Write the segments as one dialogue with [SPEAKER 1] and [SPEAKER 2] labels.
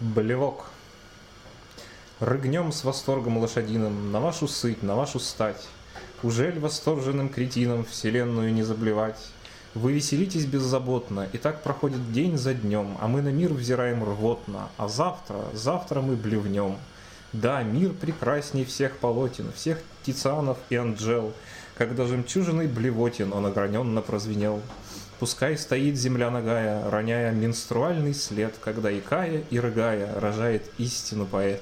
[SPEAKER 1] Блевок. Рыгнем с восторгом лошадиным На вашу сыть, на вашу стать. Ужель восторженным кретинам Вселенную не заблевать? Вы веселитесь беззаботно, и так проходит день за днем, а мы на мир взираем рвотно, а завтра, завтра мы блевнем. Да, мир прекрасней всех полотен, всех тицианов и анджел, когда жемчужиной блевотин он ограненно прозвенел. Пускай стоит земля ногая, роняя менструальный след, когда и Кая, и Рыгая рожает истину поэт.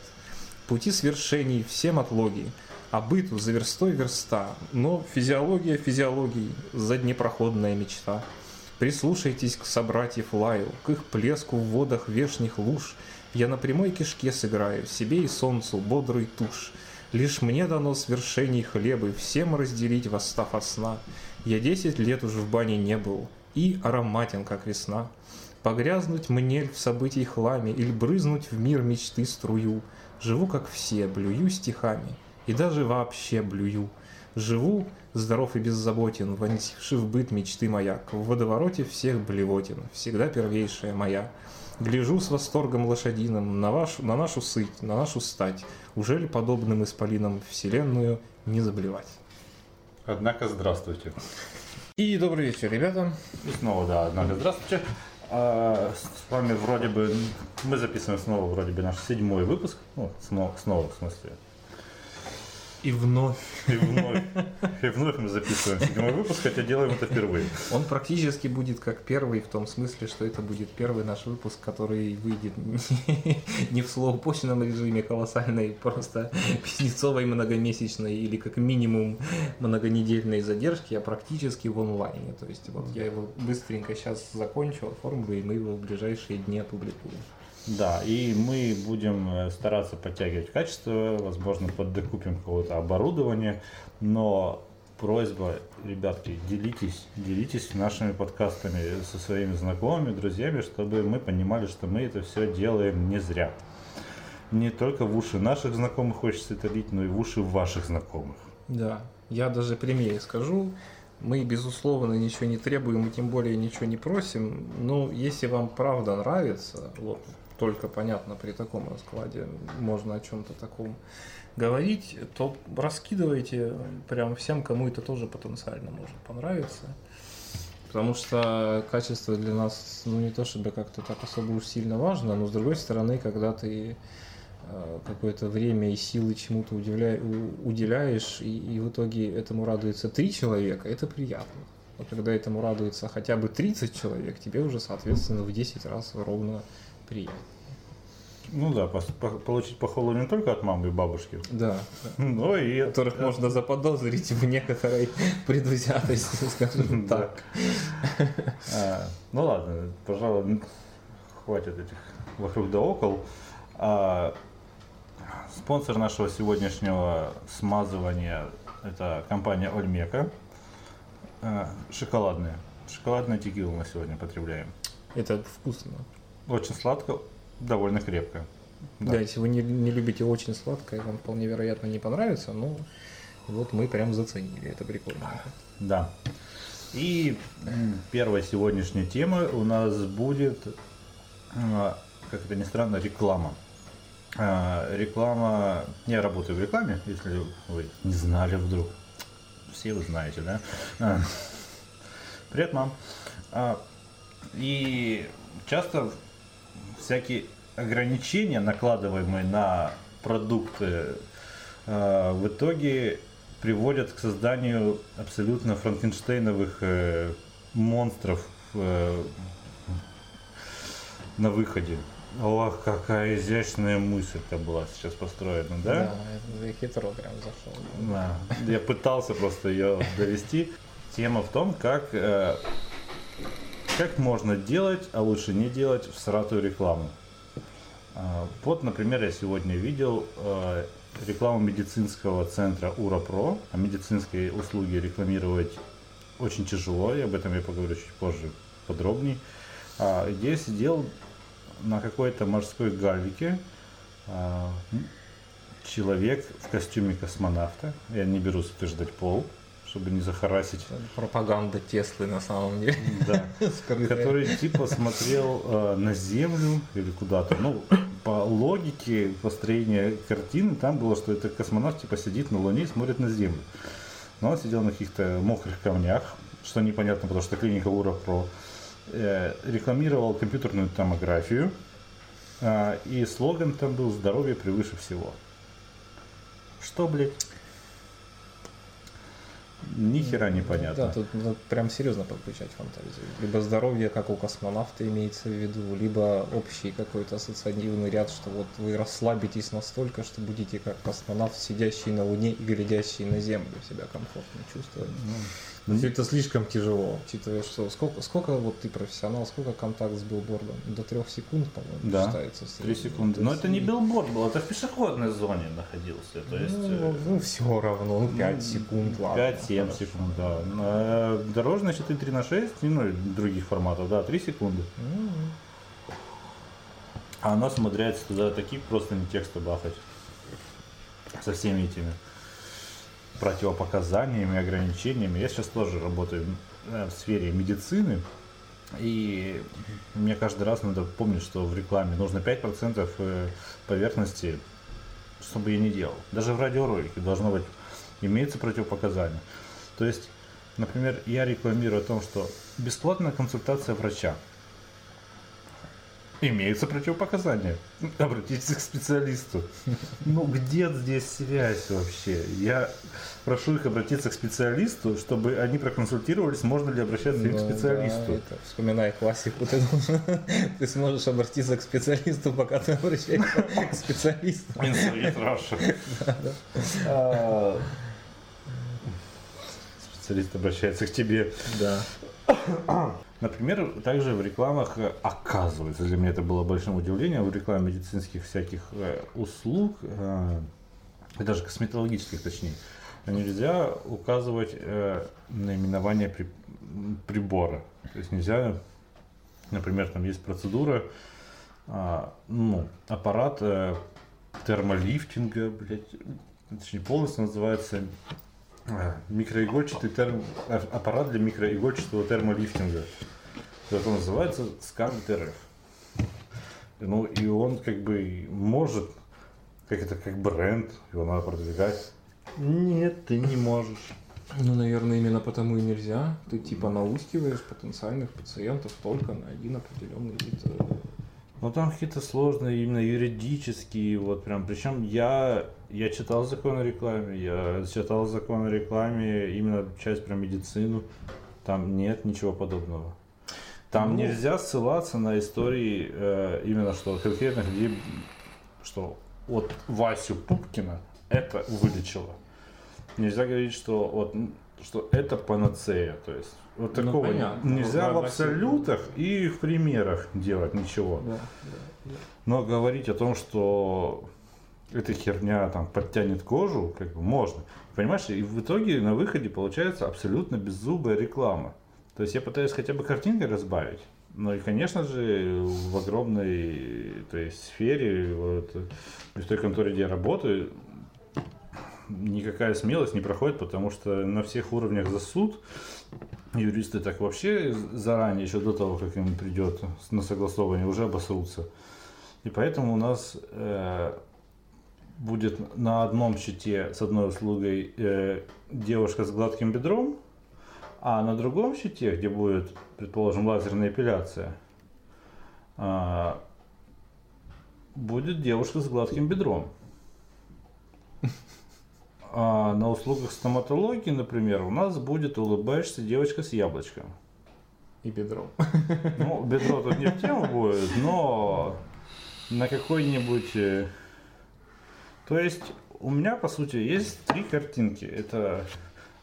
[SPEAKER 1] Пути свершений всем отлоги, а быту за верстой верста, но физиология физиологии, заднепроходная мечта. Прислушайтесь к собратьев лаю, к их плеску в водах вешних луж. Я на прямой кишке сыграю, себе и солнцу бодрый тушь. Лишь мне дано свершений хлебы, всем разделить восстав от сна. Я десять лет уж в бане не был, и ароматен, как весна. Погрязнуть мне в событий хламе или брызнуть в мир мечты струю. Живу, как все, блюю стихами, и даже вообще блюю. Живу, здоров и беззаботен, вонзивши в быт мечты маяк, в водовороте всех блевотин, всегда первейшая моя. Гляжу с восторгом лошадиным на, вашу, на нашу сыть, на нашу стать, уже ли подобным исполинам вселенную не заблевать?
[SPEAKER 2] Однако, здравствуйте.
[SPEAKER 1] И добрый вечер, ребята.
[SPEAKER 2] И снова, да, однако, здравствуйте. А, с вами вроде бы, мы записываем снова вроде бы наш седьмой выпуск. Ну, снова, снова в смысле,
[SPEAKER 1] И вновь.
[SPEAKER 2] И вновь, и вновь мы записываем седьмой выпуск, хотя делаем это впервые.
[SPEAKER 1] Он практически будет как первый, в том смысле, что это будет первый наш выпуск, который выйдет не в слоупоченном режиме колоссальной, просто пиздецовой многомесячной или как минимум многонедельной задержки, а практически в онлайне. То есть вот я его быстренько сейчас закончу, оформлю, и мы его в ближайшие дни опубликуем.
[SPEAKER 2] Да, и мы будем э, стараться подтягивать качество, возможно, поддокупим какого-то оборудования, но просьба, ребятки, делитесь, делитесь нашими подкастами со своими знакомыми, друзьями, чтобы мы понимали, что мы это все делаем не зря. Не только в уши наших знакомых хочется это лить, но и в уши ваших знакомых.
[SPEAKER 1] Да, я даже прямее скажу, мы, безусловно, ничего не требуем и тем более ничего не просим, но если вам правда нравится, вот только понятно при таком раскладе можно о чем-то таком говорить, то раскидывайте прям всем, кому это тоже потенциально может понравиться. Потому что качество для нас, ну не то чтобы как-то так особо уж сильно важно, но с другой стороны, когда ты э, какое-то время и силы чему-то уделяешь, и, и в итоге этому радуется три человека, это приятно. А когда этому радуется хотя бы 30 человек, тебе уже, соответственно, в 10 раз ровно приятно.
[SPEAKER 2] Ну да, по, по, получить похвалу не только от мамы и бабушки,
[SPEAKER 1] Да.
[SPEAKER 2] но и от,
[SPEAKER 1] Которых можно заподозрить в некоторой предвзятости, скажем так.
[SPEAKER 2] А, ну ладно, пожалуй, хватит этих вокруг да около. А, спонсор нашего сегодняшнего смазывания это компания Ольмека. А, шоколадная. Шоколадная текила мы сегодня потребляем.
[SPEAKER 1] Это вкусно.
[SPEAKER 2] Очень сладко, довольно крепко.
[SPEAKER 1] Да, если вы не, не любите очень сладкое, вам вполне вероятно не понравится, но вот мы прям заценили, это прикольно.
[SPEAKER 2] Да. И первая сегодняшняя тема у нас будет, а, как это ни странно, реклама. А, Реклама. Я работаю в рекламе, если вы не знали вдруг. Все вы знаете, да? А, Привет, мам. И часто всякие ограничения, накладываемые на продукты, э, в итоге приводят к созданию абсолютно франкенштейновых э, монстров э, на выходе. Ох, какая изящная мысль это была сейчас построена, да?
[SPEAKER 1] Да, хитро прям зашел.
[SPEAKER 2] Да. Я пытался просто ее довести. Тема в том, как, э, как можно делать, а лучше не делать всратую рекламу. А, Вот, например, я сегодня видел э, рекламу медицинского центра УРАПРО. А медицинские услуги рекламировать очень тяжело, и об этом я поговорю чуть позже подробней. А, Где сидел на какой-то морской гальвике а, человек в костюме космонавта. Я не берусь утверждать пол, чтобы не захарасить.
[SPEAKER 1] Пропаганда Теслы на самом деле.
[SPEAKER 2] Да. Который типа смотрел э, на землю или куда-то. Ну, по логике построения картины там было, что это космонавт типа сидит на Луне и смотрит на Землю. Но он сидел на каких-то мокрых камнях, что непонятно, потому что клиника Ура Про э, рекламировал компьютерную томографию, э, и слоган там был «Здоровье превыше всего». Что, блядь? Ни хера не понятно.
[SPEAKER 1] Да, тут надо прям серьезно подключать фантазию. Либо здоровье, как у космонавта имеется в виду, либо общий какой-то ассоциативный ряд, что вот вы расслабитесь настолько, что будете как космонавт, сидящий на Луне и глядящий на Землю, себя комфортно чувствовать.
[SPEAKER 2] Ну,
[SPEAKER 1] Но это слишком тяжело, учитывая, что сколько, сколько вот ты профессионал, сколько контакт с билбордом? До трех секунд, по-моему,
[SPEAKER 2] Да,
[SPEAKER 1] считается.
[SPEAKER 2] Три секунды. Но это не билборд был, это в пешеходной зоне находился. То есть
[SPEAKER 1] Ну, ну, все равно, ну 5 секунд, ладно.
[SPEAKER 2] 5-7
[SPEAKER 1] хорошо.
[SPEAKER 2] секунд, да. Э, Дорожная считай 3 на 6, и, ну, других форматов, да, 3 секунды.
[SPEAKER 1] М,
[SPEAKER 2] А она умудряется туда такие просто не тексты бахать. Со всеми этими противопоказаниями, ограничениями. Я сейчас тоже работаю э, в сфере медицины. И мне каждый раз надо помнить, что в рекламе нужно 5% э, поверхности, чтобы я не делал. Даже в радиоролике должно быть, имеется противопоказание. То есть, например, я рекламирую о том, что бесплатная консультация врача. Имеются противопоказания. Обратитесь к специалисту. Ну где здесь связь вообще? Я прошу их обратиться к специалисту, чтобы они проконсультировались, можно ли обращаться им к
[SPEAKER 1] Ну,
[SPEAKER 2] специалисту.
[SPEAKER 1] да, это, вспоминай классику, ты, должен- ты сможешь обратиться к специалисту, пока ты обращаешься к специалисту.
[SPEAKER 2] Инсулит. А, Специалист обращается к тебе.
[SPEAKER 1] Да.
[SPEAKER 2] Например, также в рекламах, э, оказывается, для меня это было большим удивлением, в рекламе медицинских всяких э, услуг, э, даже косметологических точнее, нельзя указывать наименование прибора. То есть нельзя, например, там есть процедура, а, ну, аппарат термолифтинга, блядь, точнее полностью называется микроигольчатый терм... а- аппарат для микроигольчатого термолифтинга. Он называется Scarlet RF. Ну и он как бы может, как это как бренд, его надо продвигать. Нет, ты не можешь.
[SPEAKER 1] Ну, наверное, именно потому и нельзя. Ты типа наускиваешь потенциальных пациентов только на один определенный вид.
[SPEAKER 2] Ну там какие-то сложные именно юридические, вот прям. Причем я, я читал закон о рекламе, я читал закон о рекламе, именно часть про медицину. Там нет ничего подобного. Там
[SPEAKER 1] Ну.
[SPEAKER 2] нельзя ссылаться на истории э, именно что конкретных людей, что вот Васю Пупкина это вылечило. Нельзя говорить, что вот что это панацея, то есть вот
[SPEAKER 1] Ну,
[SPEAKER 2] такого
[SPEAKER 1] понятно.
[SPEAKER 2] нельзя
[SPEAKER 1] Ну,
[SPEAKER 2] в абсолютах и в примерах делать ничего.
[SPEAKER 1] Да, да.
[SPEAKER 2] Но говорить о том, что эта херня там подтянет кожу, как бы можно. Понимаешь, и в итоге на выходе получается абсолютно беззубая реклама. То есть я пытаюсь хотя бы картинкой разбавить. Ну и, конечно же, в огромной то есть, сфере, вот, в той конторе, где я работаю, никакая смелость не проходит, потому что на всех уровнях за суд юристы так вообще заранее, еще до того, как им придет на согласование, уже обосрутся. И поэтому у нас э, будет на одном щите с одной услугой э, девушка с гладким бедром, а на другом щите, где будет, предположим, лазерная эпиляция, а, будет девушка с гладким бедром. А на услугах стоматологии, например, у нас будет улыбающаяся девочка с яблочком.
[SPEAKER 1] И бедром.
[SPEAKER 2] Ну, бедро тут не в тему будет, но на какой-нибудь... э, То есть у меня, по сути, есть три картинки. Это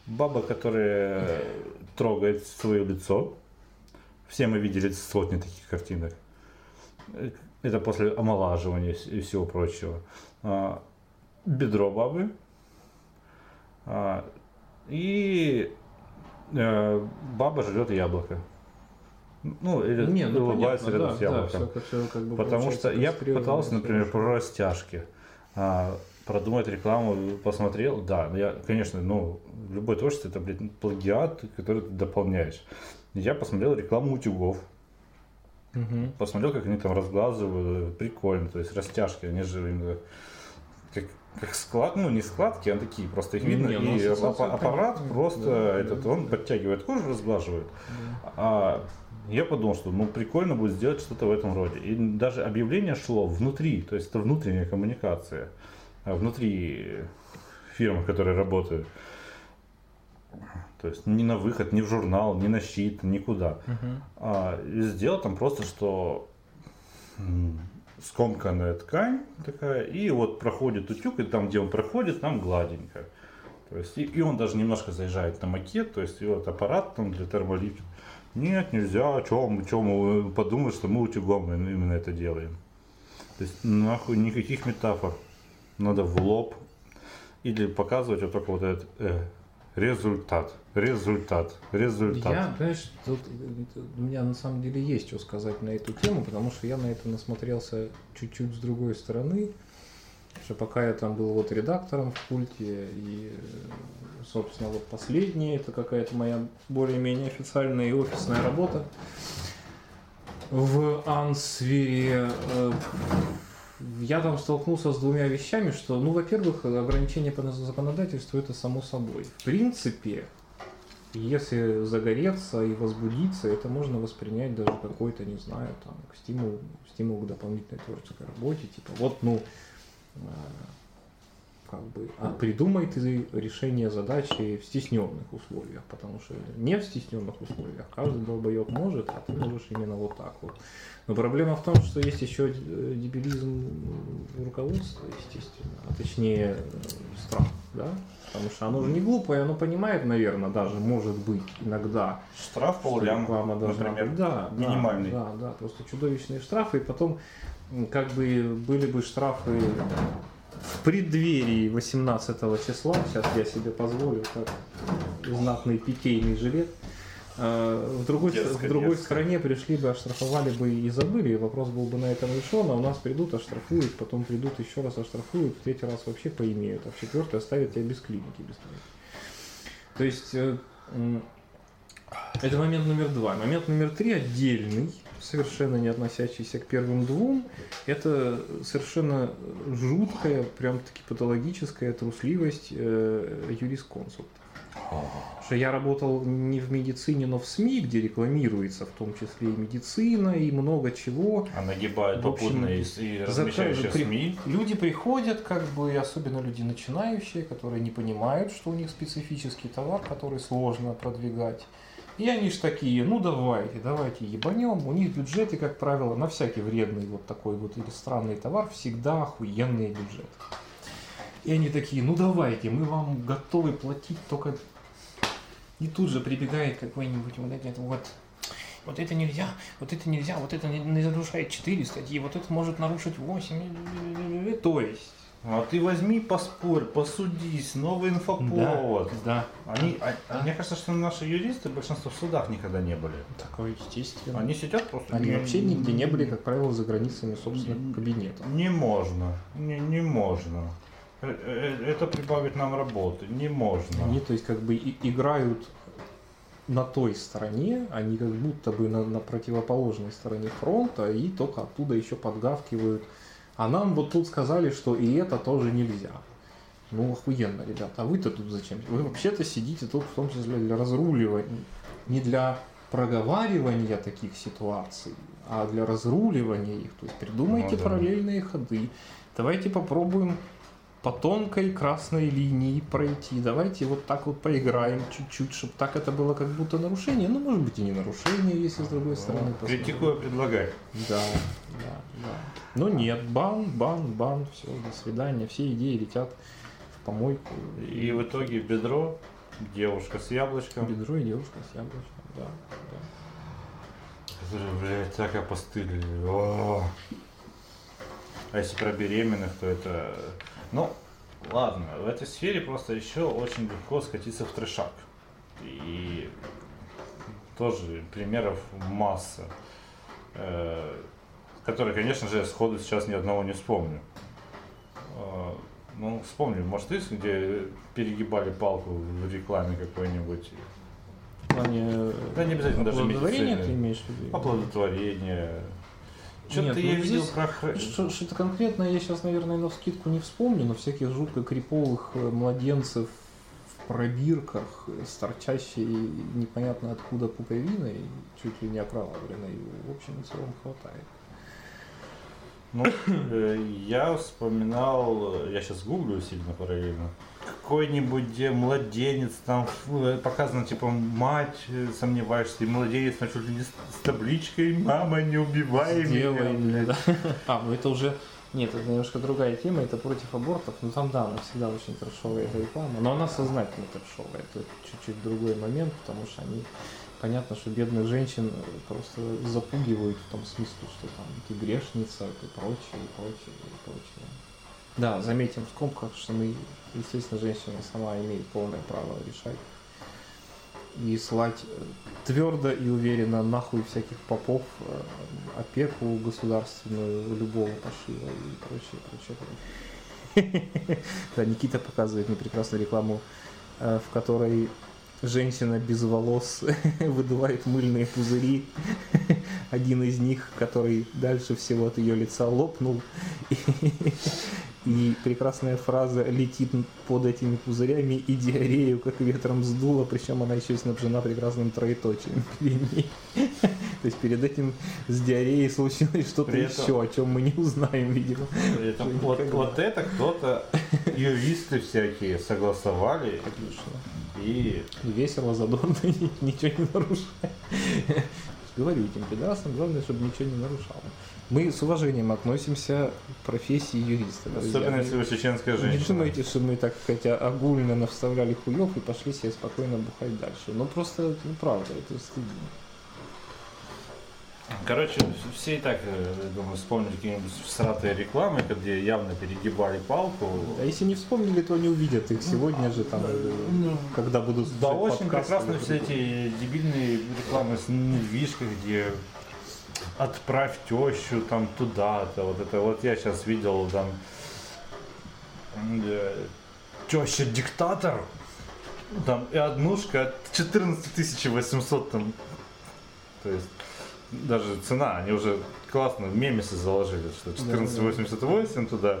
[SPEAKER 2] баба, которая трогает свое лицо. Все мы видели сотни таких картинок. Это после омолаживания и всего прочего. А, Бедро бабы. А, И э, баба жрет яблоко. Ну, или
[SPEAKER 1] Не, ну
[SPEAKER 2] улыбается
[SPEAKER 1] понятно,
[SPEAKER 2] рядом
[SPEAKER 1] да,
[SPEAKER 2] с
[SPEAKER 1] да,
[SPEAKER 2] яблоком.
[SPEAKER 1] всё как- всё как бы
[SPEAKER 2] Потому что я пытался, например, про растяжки. а, продумать рекламу, посмотрел, да, я, конечно, ну, любой творчество это, блядь, плагиат, который ты дополняешь. Я посмотрел рекламу утюгов.
[SPEAKER 1] Мгм.
[SPEAKER 2] Посмотрел, как они там разглазывают, прикольно, то есть растяжки, они же именно как, склад, ну не складки, а такие, просто их видно,
[SPEAKER 1] не, ну,
[SPEAKER 2] и аппарат просто
[SPEAKER 1] Да,
[SPEAKER 2] этот,
[SPEAKER 1] да,
[SPEAKER 2] он
[SPEAKER 1] да.
[SPEAKER 2] подтягивает кожу, разглаживает. А я подумал, что ну прикольно будет сделать что-то в этом роде. И даже объявление шло внутри, то есть это внутренняя коммуникация, а внутри фирмы, которые работают. То есть не на выход, не в журнал, не на щит, никуда.
[SPEAKER 1] Мгм.
[SPEAKER 2] А, и сделал там просто, что скомканная ткань такая, и вот проходит утюг, и там, где он проходит, там гладенько. То есть, и, и он даже немножко заезжает на макет, то есть, и вот аппарат там для термолифта. Нет, нельзя, чем, чем подумать, что мы утюгом именно это делаем. То есть, нахуй никаких метафор. Надо в лоб. Или показывать вот только вот этот э, результат, результат, результат.
[SPEAKER 1] Я, знаешь, тут э, у меня на самом деле есть что сказать на эту тему, потому что я на это насмотрелся чуть-чуть с другой стороны. Что пока я там был вот редактором в культе, и, э, собственно, вот последнее, это какая-то моя более-менее официальная и офисная работа в Ансвере. Я там столкнулся с двумя вещами, что, ну, во-первых, ограничение по законодательству это само собой. В принципе, если загореться и возбудиться, это можно воспринять даже какой-то, не знаю, там, стимул, стимул к дополнительной творческой работе. Типа, вот, ну, э, как бы, а придумай ты решение задачи в стесненных условиях, потому что не в стесненных условиях каждый долбоеб может, а ты можешь именно вот так вот. Но проблема в том, что есть еще э, дебилизм руководства, естественно, а точнее э, страх, да, потому что оно же не глупое, оно понимает, наверное, даже, может быть, иногда,
[SPEAKER 2] Штраф полляма,
[SPEAKER 1] реклама должна
[SPEAKER 2] например.
[SPEAKER 1] быть. Да, да,
[SPEAKER 2] минимальный.
[SPEAKER 1] Да, да, просто чудовищные штрафы, и потом как бы были бы штрафы в преддверии 18 числа, сейчас я себе позволю, как знатный питейный жилет, в другой,
[SPEAKER 2] Дерзко,
[SPEAKER 1] в другой
[SPEAKER 2] дерзко.
[SPEAKER 1] стране пришли бы, оштрафовали бы и забыли, и вопрос был бы на этом решен, а у нас придут, оштрафуют, потом придут еще раз оштрафуют, в третий раз вообще поимеют, а в четвертый оставят тебя без клиники, без клиники. То есть э, это момент номер два. Момент номер три отдельный, совершенно не относящийся к первым двум. Это совершенно жуткая, прям таки патологическая трусливость э, Что я работал не в медицине, но в СМИ, где рекламируется в том числе и медицина, и много чего.
[SPEAKER 2] А нагибают и, и размещающие
[SPEAKER 1] при-
[SPEAKER 2] СМИ.
[SPEAKER 1] Люди приходят, как бы, особенно люди начинающие, которые не понимают, что у них специфический товар, который сложно продвигать. И они ж такие, ну давайте, давайте ебанем. У них бюджеты, как правило, на всякий вредный вот такой вот или странный товар всегда охуенные бюджеты. И они такие, ну давайте, мы вам готовы платить, только и тут же прибегает какой-нибудь вот этот вот вот это нельзя, вот это нельзя, вот это не нарушает 4 статьи, вот это может нарушить 8. То есть,
[SPEAKER 2] А ты возьми, поспорь, посудись, новый инфоповод.
[SPEAKER 1] да,
[SPEAKER 2] Они, а- а мне кажется, что наши юристы большинство в судах никогда не были.
[SPEAKER 1] такое естественно.
[SPEAKER 2] Они сидят просто...
[SPEAKER 1] Они
[SPEAKER 2] не-
[SPEAKER 1] вообще нигде не были, как правило, за границами собственных кабинетов.
[SPEAKER 2] Не можно, не, не можно. Э, э, Это прибавит нам работы, не можно.
[SPEAKER 1] Они, то есть, как бы и- играют на той стороне, они как будто бы на, на противоположной стороне фронта, и только оттуда еще подгавкивают. А нам вот тут сказали, что и это тоже нельзя. Ну, охуенно, ребята. А вы-то тут зачем? Вы вообще-то сидите тут в том числе для разруливания, не для проговаривания таких ситуаций, а для разруливания их. То есть придумайте
[SPEAKER 2] Ну да.
[SPEAKER 1] параллельные ходы. Давайте попробуем по тонкой красной линии пройти. Давайте вот так вот поиграем чуть-чуть, чтобы так это было как будто нарушение. Ну, может быть, и не нарушение, если с другой стороны посмотреть.
[SPEAKER 2] Критикуя, предлагай.
[SPEAKER 1] Да, да, да. Но нет, бан, бан, бан, все, до свидания. Все идеи летят в помойку.
[SPEAKER 2] И в итоге бедро, девушка с яблочком.
[SPEAKER 1] Бедро и девушка с яблочком, да. да.
[SPEAKER 2] Которые, блядь, так опостылили. О. А если про беременных, то это... Ну, ладно, в этой сфере просто еще очень легко скатиться в трешак. И тоже примеров масса. Э, Которые, конечно же, сходу сейчас ни одного не вспомню. Э, Ну, вспомни, может, ты, где перегибали палку в рекламе какой-нибудь?
[SPEAKER 1] плане
[SPEAKER 2] Да, не обязательно даже
[SPEAKER 1] оплодотворения ты
[SPEAKER 2] медицины.
[SPEAKER 1] имеешь в виду?
[SPEAKER 2] Оплодотворение. Что-то я
[SPEAKER 1] ну,
[SPEAKER 2] видел про...
[SPEAKER 1] что-то конкретное я сейчас, наверное, на скидку не вспомню, но всяких жутко криповых э, младенцев в пробирках э, с торчащей непонятно откуда пуповиной, чуть ли не окровавленной, в общем и целом хватает.
[SPEAKER 2] Ну, э, я вспоминал, я сейчас гуглю сильно параллельно, какой-нибудь младенец, там э, показано, типа, мать, э, сомневаешься, и младенец там чуть ли не с, табличкой «Мама, не убивай
[SPEAKER 1] Сделай
[SPEAKER 2] меня».
[SPEAKER 1] да. А, ну это уже... Нет, это немножко другая тема, это против абортов, но там, да, она всегда очень трешовая эта реклама, но она сознательно трешовая, это чуть-чуть другой момент, потому что они, понятно, что бедных женщин просто запугивают в том смысле, что там ты грешница, ты прочее, и прочее, и прочее. Да, заметим в скобках, что мы, естественно, женщина сама имеет полное право решать и слать твердо и уверенно нахуй всяких попов, э, опеку государственную, любого пошива и прочее, прочее, прочее. Да, Никита показывает мне прекрасную рекламу, э, в которой женщина без волос выдувает мыльные пузыри. Один из них, который дальше всего от ее лица лопнул. И прекрасная фраза летит под этими пузырями и диарею как ветром сдуло, причем она еще и снабжена прекрасным троеточием. То есть перед этим с диареей случилось что-то
[SPEAKER 2] этом-
[SPEAKER 1] еще, о чем мы не узнаем, видимо.
[SPEAKER 2] При этом
[SPEAKER 1] Что
[SPEAKER 2] вот, это кто-то, юристы всякие согласовали,
[SPEAKER 1] Конечно.
[SPEAKER 2] И
[SPEAKER 1] И весело, задорно, ничего не нарушая. Говорю этим пидорасам, главное, чтобы ничего не нарушало. Мы с уважением относимся к профессии юриста. друзья.
[SPEAKER 2] особенно если вы чеченская
[SPEAKER 1] Не
[SPEAKER 2] женщина.
[SPEAKER 1] думайте, что мы так хотя огульно навставляли хуев и пошли себе спокойно бухать дальше. Ну просто, ну правда, это стыдно.
[SPEAKER 2] Короче, все и так, э, я думаю, вспомнили какие-нибудь сратые рекламы, где явно перегибали палку.
[SPEAKER 1] А если не вспомнили, то они увидят их сегодня же, там, или когда будут
[SPEAKER 2] Да, очень прекрасны
[SPEAKER 1] или
[SPEAKER 2] все эти дебильные рекламы с недвижкой, где отправь тещу там туда-то. Вот это вот я сейчас видел там э, теща диктатор. Там и однушка 14 800 там. То есть даже цена, они уже классно в мемесы заложили, что 1488 туда.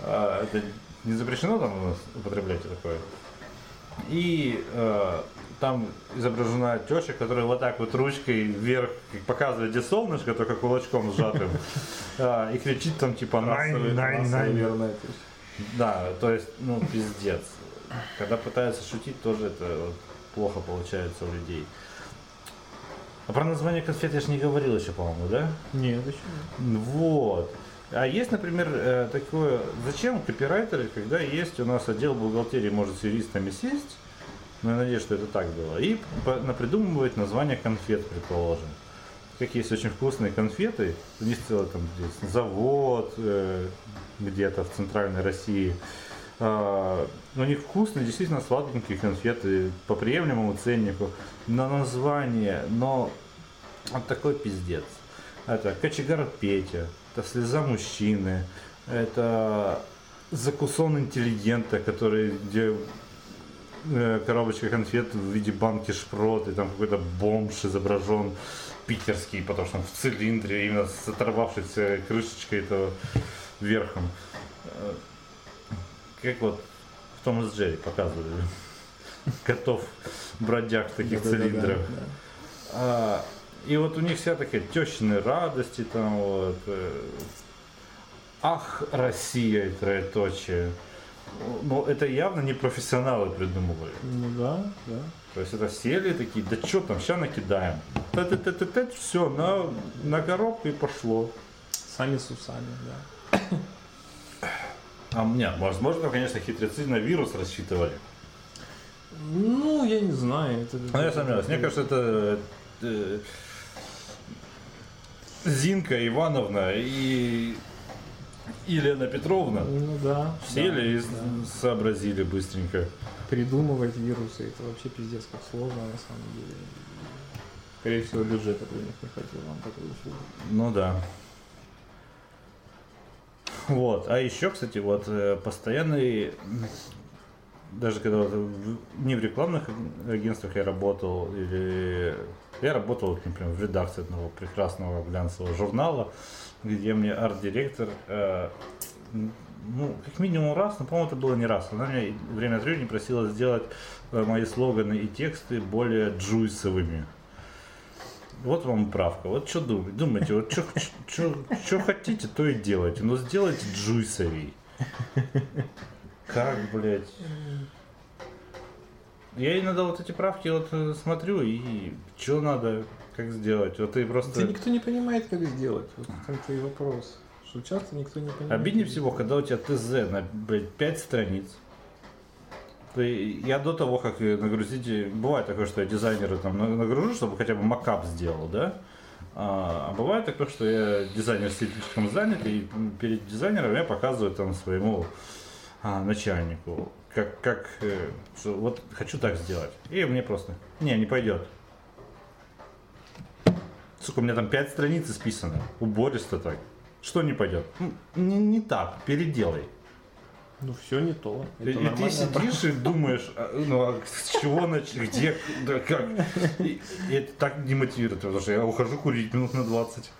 [SPEAKER 2] А, это не запрещено там у нас употреблять такое. И э, там изображена теща, которая вот так вот ручкой вверх показывает, где солнышко, только кулачком сжатым. А, И кричит там типа «Найн, найн, найн». Да, то есть, ну, пиздец. Когда пытаются шутить, тоже это плохо получается у людей. А про название конфет я же не говорил еще, по-моему, да?
[SPEAKER 1] Нет, почему?
[SPEAKER 2] Вот. А есть, например, э, такое, зачем копирайтеры, когда есть у нас отдел бухгалтерии, может с юристами сесть, но я надеюсь, что это так было, и напридумывать название конфет, предположим. Как есть очень вкусные конфеты, у них целый там здесь завод э, где-то в центральной России. А, у них вкусные, действительно сладенькие конфеты по приемлемому ценнику, на название, но вот такой пиздец. Это кочегар Петя, это слеза мужчины, это закусон интеллигента, который где э, коробочка конфет в виде банки шпрот, и там какой-то бомж изображен питерский, потому что он в цилиндре, именно с оторвавшейся крышечкой этого верхом. Как вот в Том и Джерри показывали. Котов бродяг в таких цилиндрах.
[SPEAKER 1] да.
[SPEAKER 2] А, и вот у них вся такая тещины радости, там вот. э, Ах, Россия, и троеточие. Ну, это явно не профессионалы придумывали.
[SPEAKER 1] Ну да, да.
[SPEAKER 2] То есть это сели такие, да что там, сейчас накидаем. Та-та-та-та-та, все, на, на коробку и пошло.
[SPEAKER 1] Сами с усами, да.
[SPEAKER 2] А мне, возможно, конечно, хитрецы на вирус рассчитывали.
[SPEAKER 1] Ну, я не знаю. Это,
[SPEAKER 2] Но я сомневаюсь. Мне кажется, это э, Зинка Ивановна и Елена Петровна
[SPEAKER 1] Ну да.
[SPEAKER 2] сели и
[SPEAKER 1] да, да.
[SPEAKER 2] сообразили быстренько.
[SPEAKER 1] Придумывать вирусы, это вообще пиздец как сложно на самом деле. Скорее всего, бюджет у них не хватило вам такую услугу.
[SPEAKER 2] Ну да. Вот. А еще, кстати, вот э, постоянный даже когда вот не в рекламных агентствах я работал, или я работал, например, в редакции одного прекрасного глянцевого журнала, где мне арт-директор, э, ну, как минимум раз, но, по-моему, это было не раз. Она меня время от времени просила сделать э, мои слоганы и тексты более джуйсовыми. Вот вам правка. Вот что думаете? Думаете, вот что хотите, то и делайте. Но сделайте джуйсовей. Как, блядь? Я иногда вот эти правки вот э, смотрю и что надо, как сделать. Вот ты просто...
[SPEAKER 1] Да никто не понимает, как сделать. Вот в этом-то и вопрос. Что часто никто не понимает.
[SPEAKER 2] Обиднее всего, когда у тебя ТЗ на, блядь, 5 страниц. Я до того, как нагрузить, бывает такое, что я дизайнера там на- нагружу, чтобы хотя бы макап сделал, да? А, а бывает такое, что я дизайнер слишком занят, и перед дизайнером я показываю там своему а, начальнику, как, как э, что вот хочу так сделать. И мне просто, не, не пойдет. Сука, у меня там 5 страниц исписано, убористо так. Что не пойдет? Не, не так, переделай.
[SPEAKER 1] Ну все не то.
[SPEAKER 2] И,
[SPEAKER 1] Это
[SPEAKER 2] и ты сидишь и думаешь, а, ну а с чего начать, где, да как. И, и это так демотивирует, потому что я ухожу курить минут на 20,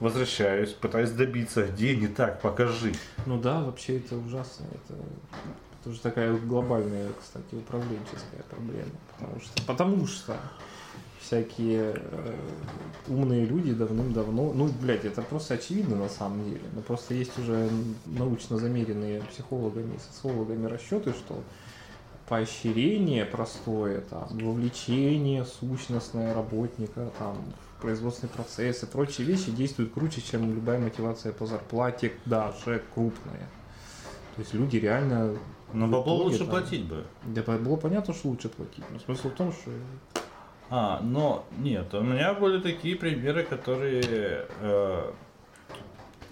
[SPEAKER 2] возвращаюсь, пытаюсь добиться, где не так, покажи.
[SPEAKER 1] Ну да, вообще это ужасно. Это, уже такая глобальная, кстати, управленческая проблема. Потому что, потому что всякие э, умные люди давным-давно, ну, блядь, это просто очевидно на самом деле, но просто есть уже научно замеренные психологами и социологами расчеты, что поощрение простое, там, вовлечение сущностное работника, там, в производственный процесс и прочие вещи действуют круче, чем любая мотивация по зарплате, даже крупная. То есть люди реально...
[SPEAKER 2] Но бабло
[SPEAKER 1] итоге
[SPEAKER 2] лучше
[SPEAKER 1] там-
[SPEAKER 2] платить бы.
[SPEAKER 1] Да, было понятно, что лучше платить. Но смысл в том, что
[SPEAKER 2] А, но нет, у меня были такие примеры, которые э,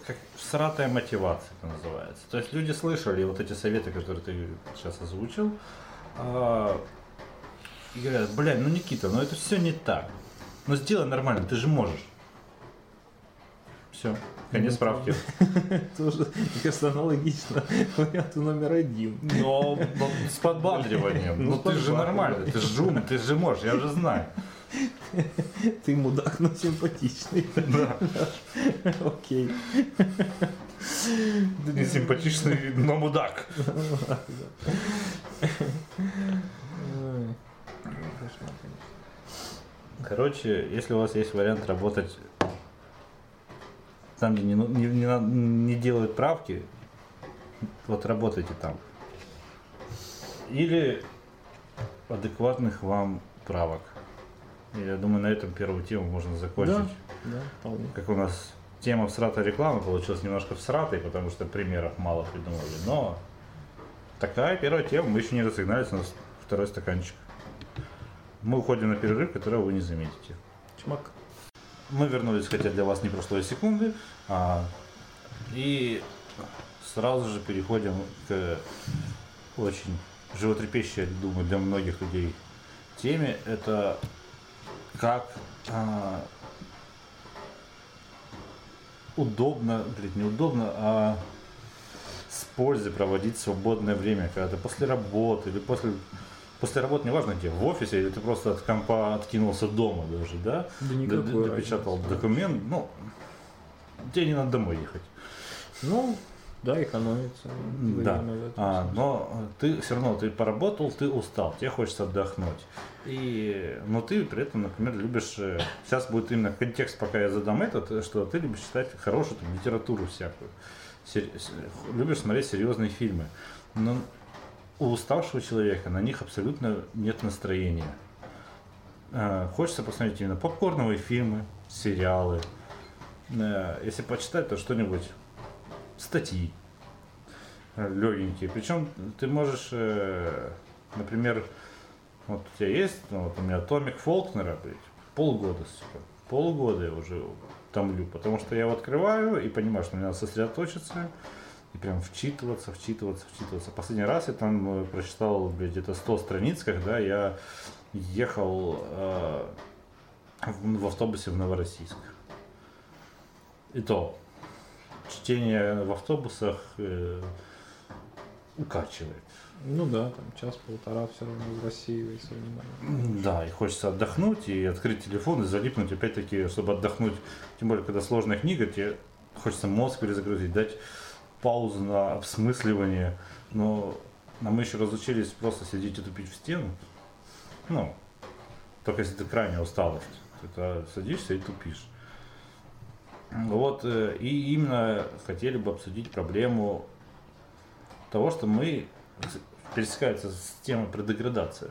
[SPEAKER 2] как всратая мотивация это называется. То есть люди слышали вот эти советы, которые ты сейчас озвучил, а, и говорят, блядь, ну Никита, ну это все не так. Ну сделай нормально, ты же можешь. Все, конец справки.
[SPEAKER 1] тоже, мне кажется, аналогично варианту номер один.
[SPEAKER 2] Но, но с подбадриванием.
[SPEAKER 1] Ну,
[SPEAKER 2] Ну ты же нормально, ты же жум, ты же можешь, я уже знаю.
[SPEAKER 1] Ты мудак, но симпатичный.
[SPEAKER 2] Да.
[SPEAKER 1] Окей.
[SPEAKER 2] Не симпатичный, но мудак. Короче, если у вас есть вариант работать там, где не, ну- не, не на- не делают правки, вот работайте там. Или адекватных вам правок. Я думаю, на этом первую тему можно закончить.
[SPEAKER 1] Да, да, вполне.
[SPEAKER 2] Как у нас тема всратая реклама получилась немножко всратой, потому что примеров мало придумали. Но такая первая тема, мы еще не разогнались, у нас второй стаканчик. Мы уходим на перерыв, которого вы не заметите.
[SPEAKER 1] Чмак.
[SPEAKER 2] Мы вернулись, хотя для вас не прошло и секунды. А, и сразу же переходим к очень животрепещущей, думаю, для многих людей теме. Это как а, удобно, блин, неудобно, а с пользой проводить свободное время, когда ты после работы или после После работы, неважно где, в офисе, или ты просто от компа откинулся дома даже, да?
[SPEAKER 1] Да никакой
[SPEAKER 2] Допечатал документ, ну, тебе не надо домой ехать.
[SPEAKER 1] Ну, да, экономится.
[SPEAKER 2] Да,
[SPEAKER 1] этом
[SPEAKER 2] а, но ты все равно, ты поработал, ты устал, тебе хочется отдохнуть. И, но ты при этом, например, любишь, э, сейчас будет именно контекст, пока я задам этот, э, что ты любишь читать хорошую там, литературу всякую, Сер- любишь смотреть серьезные фильмы. Но у уставшего человека на них абсолютно нет настроения. Э, Хочется посмотреть именно попкорновые фильмы, сериалы. Э, Если почитать, то что-нибудь статьи легенькие. Причем ты можешь, э, например, вот у тебя есть, ну, вот у меня Томик Фолкнера, блядь, полгода, сука, полгода я уже томлю, потому что я его открываю и понимаю, что мне надо сосредоточиться и прям вчитываться, вчитываться, вчитываться. Последний раз я там э, прочитал, блядь, где-то 100 страниц, когда я ехал э, в, в автобусе в Новороссийск. И то, чтение в автобусах, э, укачивает.
[SPEAKER 1] Ну да, там час-полтора все равно рассеивается внимание.
[SPEAKER 2] Да, и хочется отдохнуть и открыть телефон и залипнуть, опять-таки, чтобы отдохнуть. Тем более, когда сложная книга, тебе хочется мозг перезагрузить, дать паузу на обсмысливание. Но а мы еще разучились просто сидеть и тупить в стену. Ну, только если ты крайне усталость. Ты садишься и тупишь. Вот, э, и именно хотели бы обсудить проблему того, что мы пересекается с темой предеградации.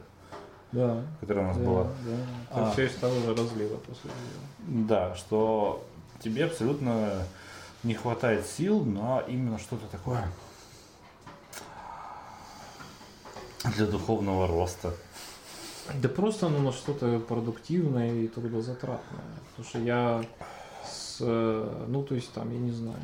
[SPEAKER 1] Да.
[SPEAKER 2] Которая у нас
[SPEAKER 1] да,
[SPEAKER 2] была.
[SPEAKER 1] Да. А, все из того же разлива после
[SPEAKER 2] нее. Да, что тебе абсолютно не хватает сил на именно что-то такое для духовного роста.
[SPEAKER 1] Да просто ну, на что-то продуктивное и трудозатратное. Потому что я ну то есть там, я не знаю,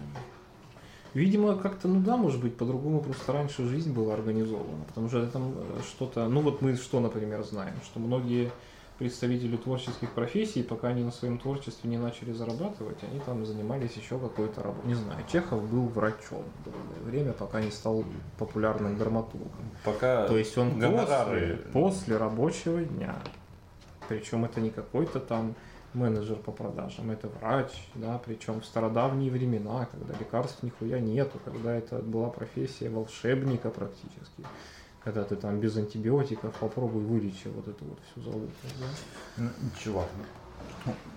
[SPEAKER 1] Видимо, как-то, ну да, может быть, по-другому просто раньше жизнь была организована. Потому что там э, что-то, ну вот мы что, например, знаем, что многие представители творческих профессий, пока они на своем творчестве не начали зарабатывать, они там занимались еще какой-то работой. Не знаю, Чехов был врачом долгое время, пока не стал популярным драматургом.
[SPEAKER 2] Пока
[SPEAKER 1] То есть он после, после рабочего дня. Причем это не какой-то там менеджер по продажам, это врач, да, причем в стародавние времена, когда лекарств нихуя нету, когда это была профессия волшебника практически, когда ты там без антибиотиков попробуй вылечи вот эту вот всю залупу. Да?
[SPEAKER 2] Ну, чувак,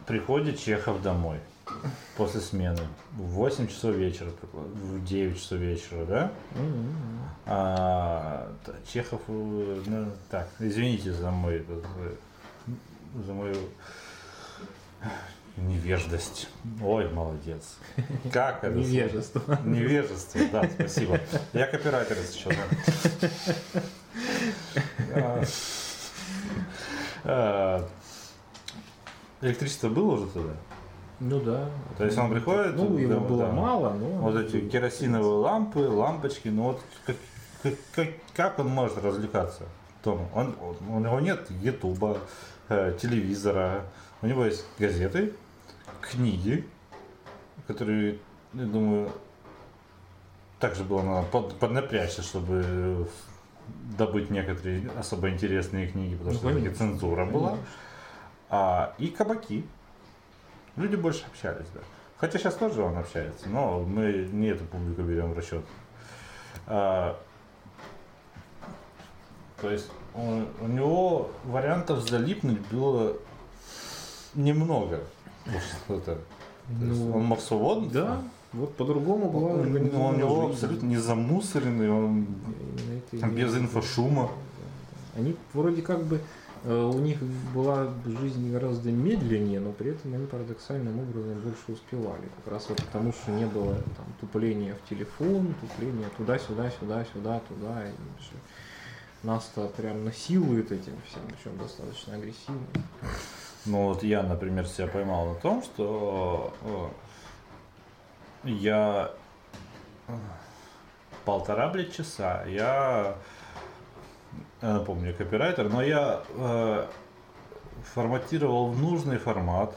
[SPEAKER 2] приходит Чехов домой после смены в 8 часов вечера, в 9 часов вечера, да? А, Чехов, э, ну, так, извините за мой, э, за мою Невеждость. Ой, молодец. Как это?
[SPEAKER 1] Невежество.
[SPEAKER 2] Невежество, да, спасибо. Я копирайтер сейчас. А, а, электричество было уже туда?
[SPEAKER 1] Ну да.
[SPEAKER 2] То есть он приходит?
[SPEAKER 1] Ну, его да, было да, мало, но...
[SPEAKER 2] Вот эти керосиновые лампы, лампочки, ну вот как, как, как он может развлекаться? Том? Он, у него нет ютуба, э, телевизора, у него есть газеты, книги, которые, я думаю, также было надо под, поднапрячься, чтобы добыть некоторые особо интересные книги, потому ну, что все цензура была. А, и кабаки. Люди больше общались, да. Хотя сейчас тоже он общается, но мы не эту публику берем в расчет. А, то есть у, у него вариантов залипнуть было немного. Это, ну, он свободно?
[SPEAKER 1] Да, вот по-другому была
[SPEAKER 2] он, ну, Он у него жизнь. абсолютно не замусоренный, он без инфошума.
[SPEAKER 1] Они вроде как бы э, у них была жизнь гораздо медленнее, но при этом они парадоксальным образом больше успевали. Как раз вот потому, что не было там, тупления в телефон, тупления туда-сюда, сюда-сюда, туда. И нас-то прям насилует этим всем, причем достаточно агрессивно.
[SPEAKER 2] Ну вот я, например, себя поймал на том, что я полтора, блядь, часа, я, я напомню, копирайтер, но я э, форматировал в нужный формат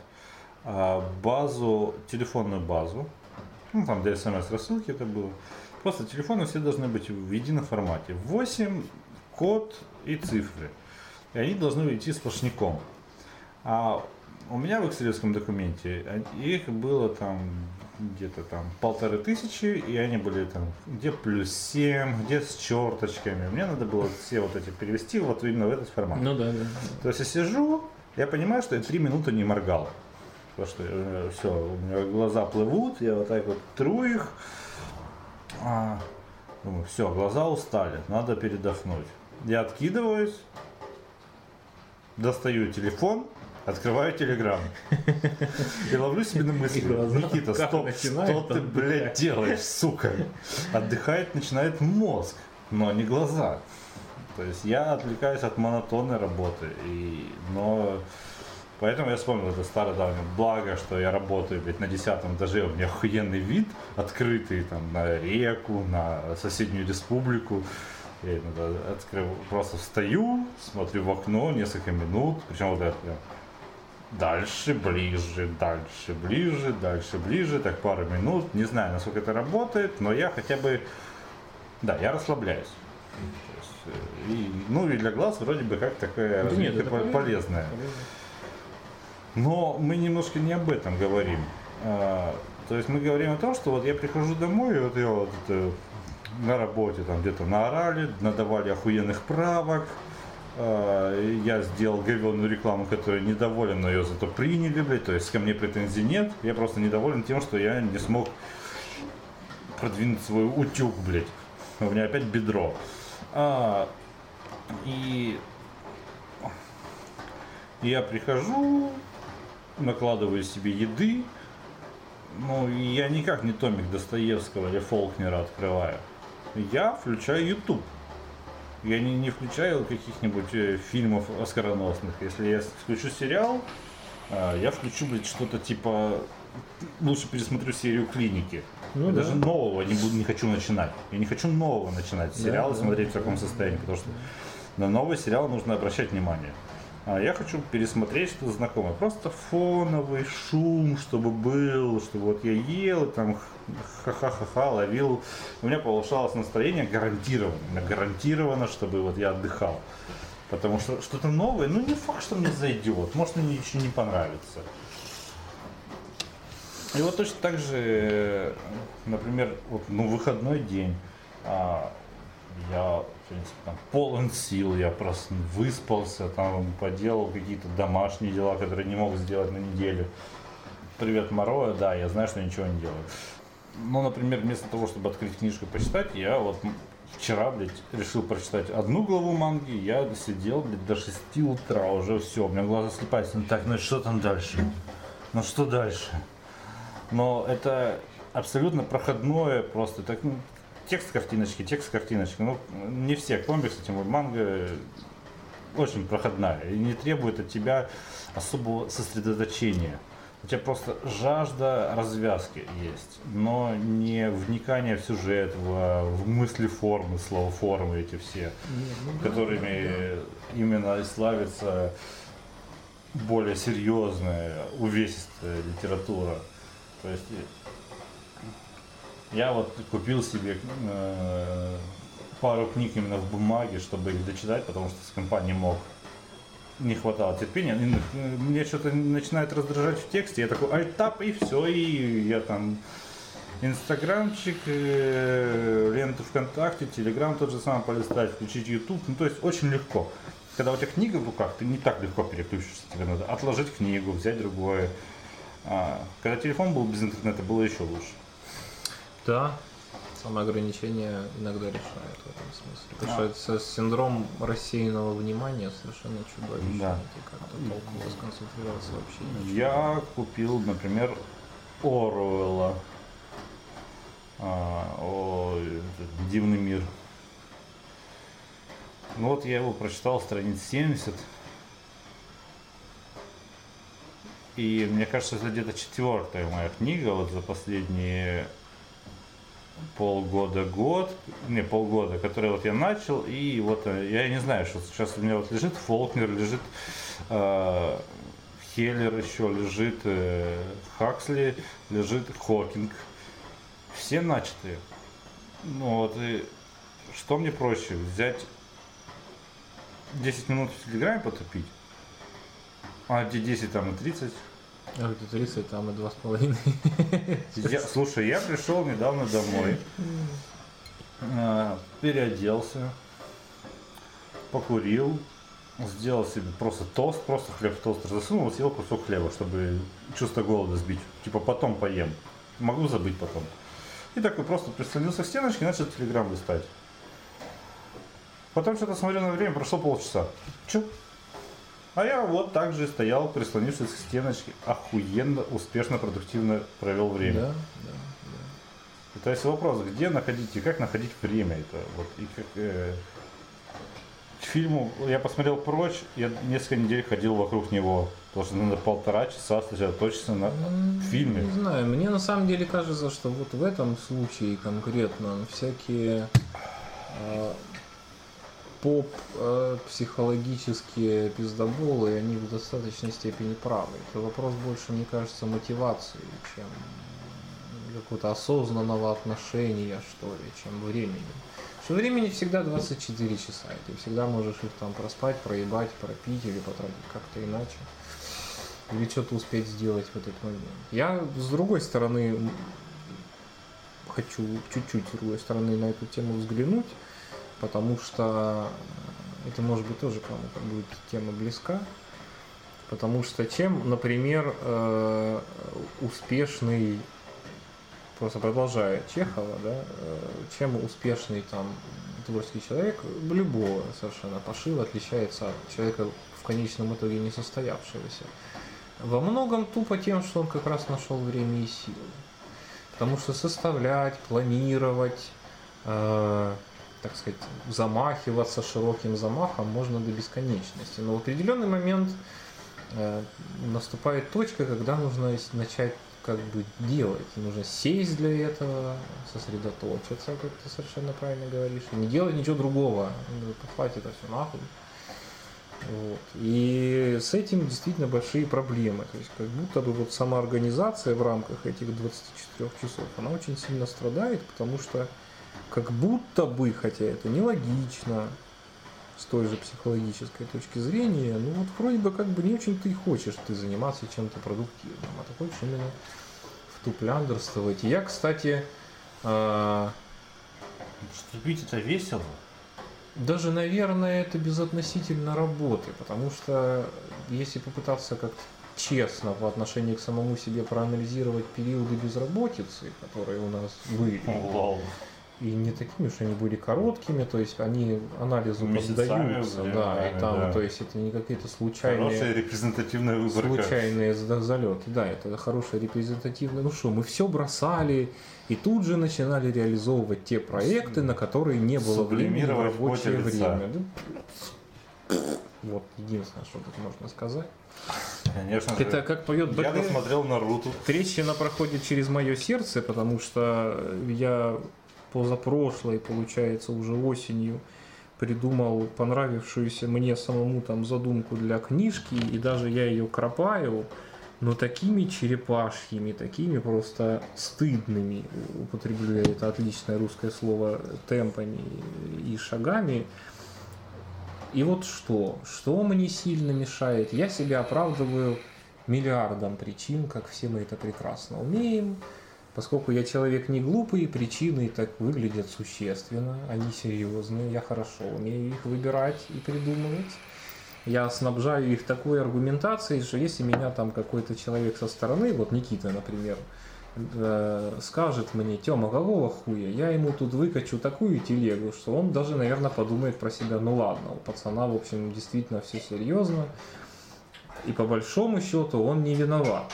[SPEAKER 2] э, базу, телефонную базу, ну там для смс-рассылки это было, просто телефоны все должны быть в едином формате, 8, код и цифры, и они должны идти сплошняком. А у меня в экселевском документе их было там где-то там полторы тысячи, и они были там где плюс 7, где с черточками. Мне надо было все вот эти перевести вот именно в этот формат.
[SPEAKER 1] Ну да, да.
[SPEAKER 2] То есть я сижу, я понимаю, что я три минуты не моргал. Потому что э, все, у меня глаза плывут, я вот так вот тру их. А, думаю, все, глаза устали, надо передохнуть. Я откидываюсь, достаю телефон, Открываю Телеграм. И ловлю себе на мысли. Никита, стоп, что ты, блядь, делаешь, сука? Отдыхает, начинает мозг, но не глаза. То есть я отвлекаюсь от монотонной работы. И, но Поэтому я вспомнил это старое давнее благо, что я работаю ведь на десятом этаже, у меня охуенный вид, открытый там на реку, на соседнюю республику. Я иногда открыл, просто встаю, смотрю в окно несколько минут, причем вот это дальше, ближе, дальше, ближе, дальше, ближе, так пару минут. Не знаю, насколько это работает, но я хотя бы Да, я расслабляюсь. Есть, э, и, ну и для глаз вроде бы как такая
[SPEAKER 1] Да нет, это
[SPEAKER 2] пол-
[SPEAKER 1] полезно.
[SPEAKER 2] полезная. Но мы немножко не об этом говорим. А, то есть мы говорим о том, что вот я прихожу домой, и вот я вот это, на работе там где-то наорали, надавали охуенных правок, я сделал говенную рекламу, которая недоволен, но ее зато приняли, блядь, то есть ко мне претензий нет, я просто недоволен тем, что я не смог продвинуть свой утюг, блядь. У меня опять бедро. А, и я прихожу, накладываю себе еды, ну, я никак не томик Достоевского или Фолкнера открываю. Я включаю YouTube. Я не, не включаю каких-нибудь э, фильмов оскароносных. Если я включу сериал, а, я включу, блядь, что-то типа... Лучше пересмотрю серию клиники.
[SPEAKER 1] Ну
[SPEAKER 2] я
[SPEAKER 1] да.
[SPEAKER 2] даже нового не, буду, не хочу начинать. Я не хочу нового начинать сериал и
[SPEAKER 1] да,
[SPEAKER 2] смотреть в таком состоянии, потому что на новый сериал нужно обращать внимание. А я хочу пересмотреть что-то знакомое. Просто фоновый шум, чтобы был, чтобы вот я ел, там ха-ха-ха-ха ловил. У меня повышалось настроение гарантированно. Гарантированно, чтобы вот я отдыхал. Потому что что-то новое, ну не факт, что мне зайдет. Может мне еще не понравится. И вот точно так же, например, вот, ну, выходной день, а, я, в принципе, там, полон сил, я просто выспался, там, поделал какие-то домашние дела, которые не мог сделать на неделю. Привет, Мороя, да, я знаю, что ничего не делаю. Ну, например, вместо того, чтобы открыть книжку и почитать, я вот вчера, блядь, решил прочитать одну главу манги, я сидел, блядь, до 6 утра, уже все, у меня глаза слепаются. Ну так, ну что там дальше? Ну что дальше? Но это абсолютно проходное просто. Так, ну, текст картиночки, текст картиночки. Ну, не все комиксы, тем более манга очень проходная и не требует от тебя особого сосредоточения. У тебя просто жажда развязки есть, но не вникание в сюжет, в, в мысли формы, слова формы эти все, которыми именно и славится более серьезная, увесистая литература. То есть я вот купил себе э, пару книг именно в бумаге, чтобы их дочитать, потому что с компанией мог. Не хватало терпения. Мне что-то начинает раздражать в тексте. Я такой альтап и все, и я там Инстаграмчик, э, ленту ВКонтакте, Телеграм тот же самый полистать, включить YouTube. Ну, то есть очень легко. Когда у тебя книга в руках, ты не так легко переключишься. Тебе надо отложить книгу, взять другое. А, когда телефон был без интернета, было еще лучше.
[SPEAKER 1] Да, самоограничения иногда решают в этом смысле. Потому
[SPEAKER 2] А.
[SPEAKER 1] что это синдром рассеянного внимания совершенно чудовищный.
[SPEAKER 2] Да.
[SPEAKER 1] Ты как-то толково сконцентрироваться вообще не
[SPEAKER 2] Я купил, например, Оруэлла. А, о, Дивный мир. Ну вот я его прочитал страниц 70. И мне кажется, это где-то четвертая моя книга вот за последние полгода, год, не полгода, который вот я начал, и вот э, я не знаю, что сейчас у меня вот лежит Фолкнер, лежит э, Хеллер еще, лежит э, Хаксли, лежит Хокинг. Все начатые. Ну вот, и что мне проще, взять 10 минут в Телеграме потупить, а где 10, там и 30.
[SPEAKER 1] А где 30, там и 2,5.
[SPEAKER 2] Я, слушай, я пришел недавно домой, э, переоделся, покурил, сделал себе просто тост, просто хлеб в тостер засунул, съел кусок хлеба, чтобы чувство голода сбить. Типа потом поем. Могу забыть потом. И такой просто прислонился к стеночке и начал телеграм листать. Потом что-то смотрю на время, прошло полчаса. Чё? А я вот так же стоял, прислонившись к стеночке, охуенно, успешно, продуктивно провел время.
[SPEAKER 1] Да,
[SPEAKER 2] И То есть вопрос, где находить и как находить время это вот и как э, к фильму я посмотрел прочь, я несколько недель ходил вокруг него, потому что надо полтора часа сосредоточиться на
[SPEAKER 1] М,
[SPEAKER 2] фильме.
[SPEAKER 1] Не знаю, мне на самом деле кажется, что вот в этом случае конкретно всякие э, поп э, психологические пиздоболы, они в достаточной степени правы. Это вопрос больше, мне кажется, мотивации, чем какого-то осознанного отношения, что ли, чем времени. Что времени всегда 24 часа. и Ты всегда можешь их там проспать, проебать, пропить или потратить как-то иначе. Или что-то успеть сделать в этот момент. Я с другой стороны хочу чуть-чуть с другой стороны на эту тему взглянуть, потому что это может быть тоже кому-то будет тема близка. Потому что чем, например, э, успешный, просто продолжая Чехова, да, э, чем успешный там творческий человек любого совершенно пошива отличается от человека в конечном итоге не состоявшегося. Во многом тупо тем, что он как раз нашел время и силы. Потому что составлять, планировать, э, так сказать, замахиваться широким замахом можно до бесконечности. Но в определенный момент э, наступает точка, когда нужно начать как бы делать. Нужно сесть для этого, сосредоточиться, как ты совершенно правильно говоришь, и не делать ничего другого. Ну, Послать это все нахуй. Вот. И с этим действительно большие проблемы. То есть как будто бы вот сама организация в рамках этих 24 часов, она очень сильно страдает, потому что как будто бы, хотя это нелогично, с той же психологической точки зрения, ну вот вроде бы как бы не очень ты хочешь ты заниматься чем-то продуктивным, а ты хочешь именно в тупляндрствовать. И я, кстати, а,
[SPEAKER 2] Что пить это весело.
[SPEAKER 1] даже, наверное, это безотносительно работы, потому что если попытаться как честно по отношению к самому себе проанализировать периоды безработицы, которые у нас были. И не такими уж они были короткими, то есть они анализу
[SPEAKER 2] Месяцами
[SPEAKER 1] поддаются, да, и там,
[SPEAKER 2] да.
[SPEAKER 1] то есть это не какие-то случайные,
[SPEAKER 2] Хорошая репрезентативная выборка.
[SPEAKER 1] случайные за- залеты, да, это хорошая репрезентативная, ну что, мы все бросали и тут же начинали реализовывать те проекты, на которые не было времени в рабочее время. Да. Вот единственное, что тут можно сказать.
[SPEAKER 2] Конечно же.
[SPEAKER 1] Это как поет
[SPEAKER 2] Я
[SPEAKER 1] БТ.
[SPEAKER 2] досмотрел Наруто.
[SPEAKER 1] Трещина проходит через мое сердце, потому что я позапрошлой, получается, уже осенью придумал понравившуюся мне самому там задумку для книжки, и даже я ее кропаю, но такими черепашьими, такими просто стыдными, употреблю я это отличное русское слово, темпами и шагами. И вот что? Что мне сильно мешает? Я себя оправдываю миллиардом причин, как все мы это прекрасно умеем. Поскольку я человек не глупый, причины так выглядят существенно, они серьезные, я хорошо умею их выбирать и придумывать. Я снабжаю их такой аргументацией, что если меня там какой-то человек со стороны, вот Никита, например, э, скажет мне, Тёма, какого хуя, я ему тут выкачу такую телегу, что он даже, наверное, подумает про себя, ну ладно, у пацана, в общем, действительно все серьезно, и по большому счету он не виноват.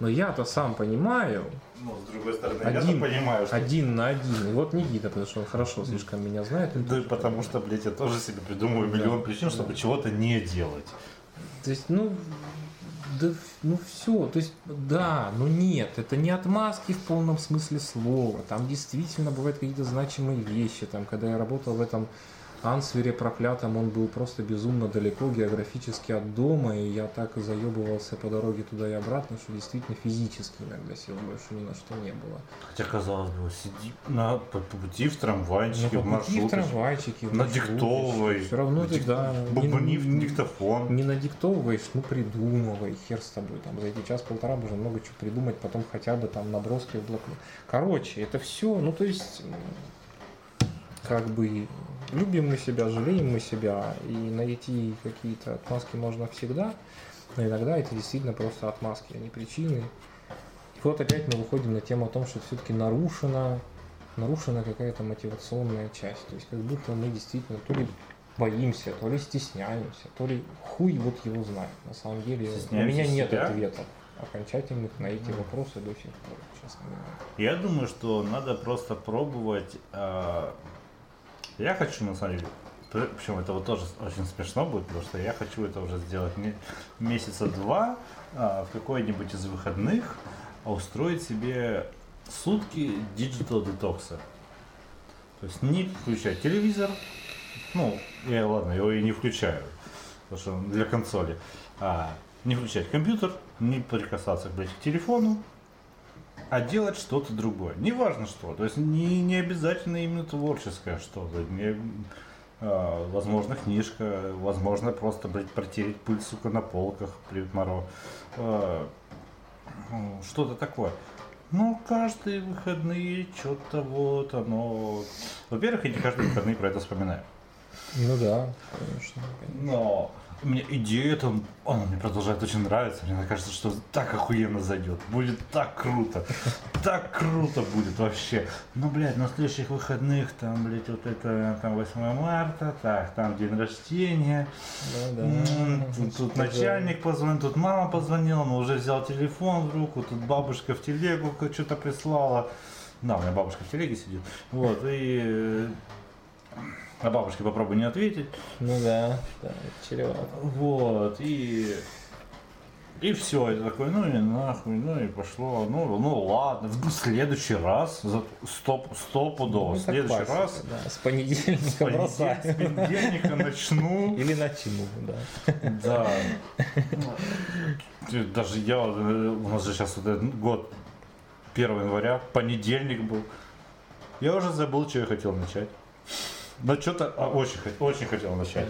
[SPEAKER 1] Но я-то сам понимаю,
[SPEAKER 2] Ну, с другой стороны,
[SPEAKER 1] Один-
[SPEAKER 2] я-то понимаю, что...
[SPEAKER 1] один на один. И вот Никита, потому что он хорошо слишком меня знает.
[SPEAKER 2] Да потому что, блядь, я тоже себе придумываю миллион причин, чтобы чего-то не делать.
[SPEAKER 1] То есть, ну, да, ну все, то есть, да, но нет, это не отмазки в полном смысле слова. Там действительно бывают какие-то значимые вещи. Там, когда я работал в этом Ансвере проклятом, он был просто безумно далеко географически от дома, и я так и заебывался по дороге туда и обратно, что действительно физически иногда сил больше ни на что не было.
[SPEAKER 2] Хотя, казалось бы, сиди на, по, по пути в трамвайчике,
[SPEAKER 1] Ну,
[SPEAKER 2] в
[SPEAKER 1] по пути в
[SPEAKER 2] маршрутке,
[SPEAKER 1] трамвайчике, в
[SPEAKER 2] надиктовывай.
[SPEAKER 1] Все равно ты, да,
[SPEAKER 2] Бубни в
[SPEAKER 1] не-
[SPEAKER 2] диктофон.
[SPEAKER 1] не надиктовываешь, ну придумывай, хер с тобой. Там за эти час-полтора можно много чего придумать, потом хотя бы там наброски в блокнот. Короче, это все, ну то есть, как бы любим мы себя, жалеем мы себя, и найти какие-то отмазки можно всегда, но иногда это действительно просто отмазки, а не причины. И вот опять мы выходим на тему о том, что все-таки нарушена, нарушена какая-то мотивационная часть. То есть как будто мы действительно то ли боимся, то ли стесняемся, то ли хуй вот его знает. На самом деле у меня нет
[SPEAKER 2] себя?
[SPEAKER 1] ответов окончательных на эти вопросы до сих пор, честно говоря.
[SPEAKER 2] Я думаю, что надо просто пробовать. а, Я хочу, на самом деле, пр- причем это вот тоже очень смешно будет, потому что я хочу это уже сделать не- месяца два а, в какой-нибудь из выходных а устроить себе сутки digital детокса. То есть не включать телевизор, ну, я ладно, его и не включаю, потому что он для консоли. А, не включать компьютер, не прикасаться к телефону, а делать что-то другое. Неважно что. То есть не, не обязательно именно творческое что-то. Не, а, возможно, книжка, возможно, просто, блядь, протереть пыль, сука, на полках при Моро. А, ну, что-то такое. Ну, каждые выходные что-то вот оно... Во-первых, я не каждые выходные про это вспоминаю.
[SPEAKER 1] Ну да, конечно.
[SPEAKER 2] Но мне идея там, она мне продолжает очень нравиться. Мне кажется, что так охуенно зайдет. Будет так круто. Так круто будет вообще. Ну, блядь, на следующих выходных там, блядь, вот это там 8 марта, так, там день рождения.
[SPEAKER 1] Да, да.
[SPEAKER 2] М, Тут, тут начальник позвонил, тут мама позвонила, но уже взял телефон в руку, тут бабушка в телегу что-то прислала. Да, у меня бабушка в телеге сидит. Вот, и э, а бабушке попробуй не ответить.
[SPEAKER 1] Ну да, да, чревато.
[SPEAKER 2] Вот, и... И все, это такой, ну и нахуй, ну и пошло, ну, ну ладно, в следующий раз, за- стоп, стопудово,
[SPEAKER 1] Ну,
[SPEAKER 2] следующий
[SPEAKER 1] классика,
[SPEAKER 2] раз,
[SPEAKER 1] да, с понедельника
[SPEAKER 2] с
[SPEAKER 1] бросаем.
[SPEAKER 2] с понедельника начну,
[SPEAKER 1] Или начну, да.
[SPEAKER 2] да. Даже я, э, у нас же сейчас вот этот год, 1 января, понедельник был, я уже забыл, что я хотел начать. Но что-то а, очень, очень хотел начать.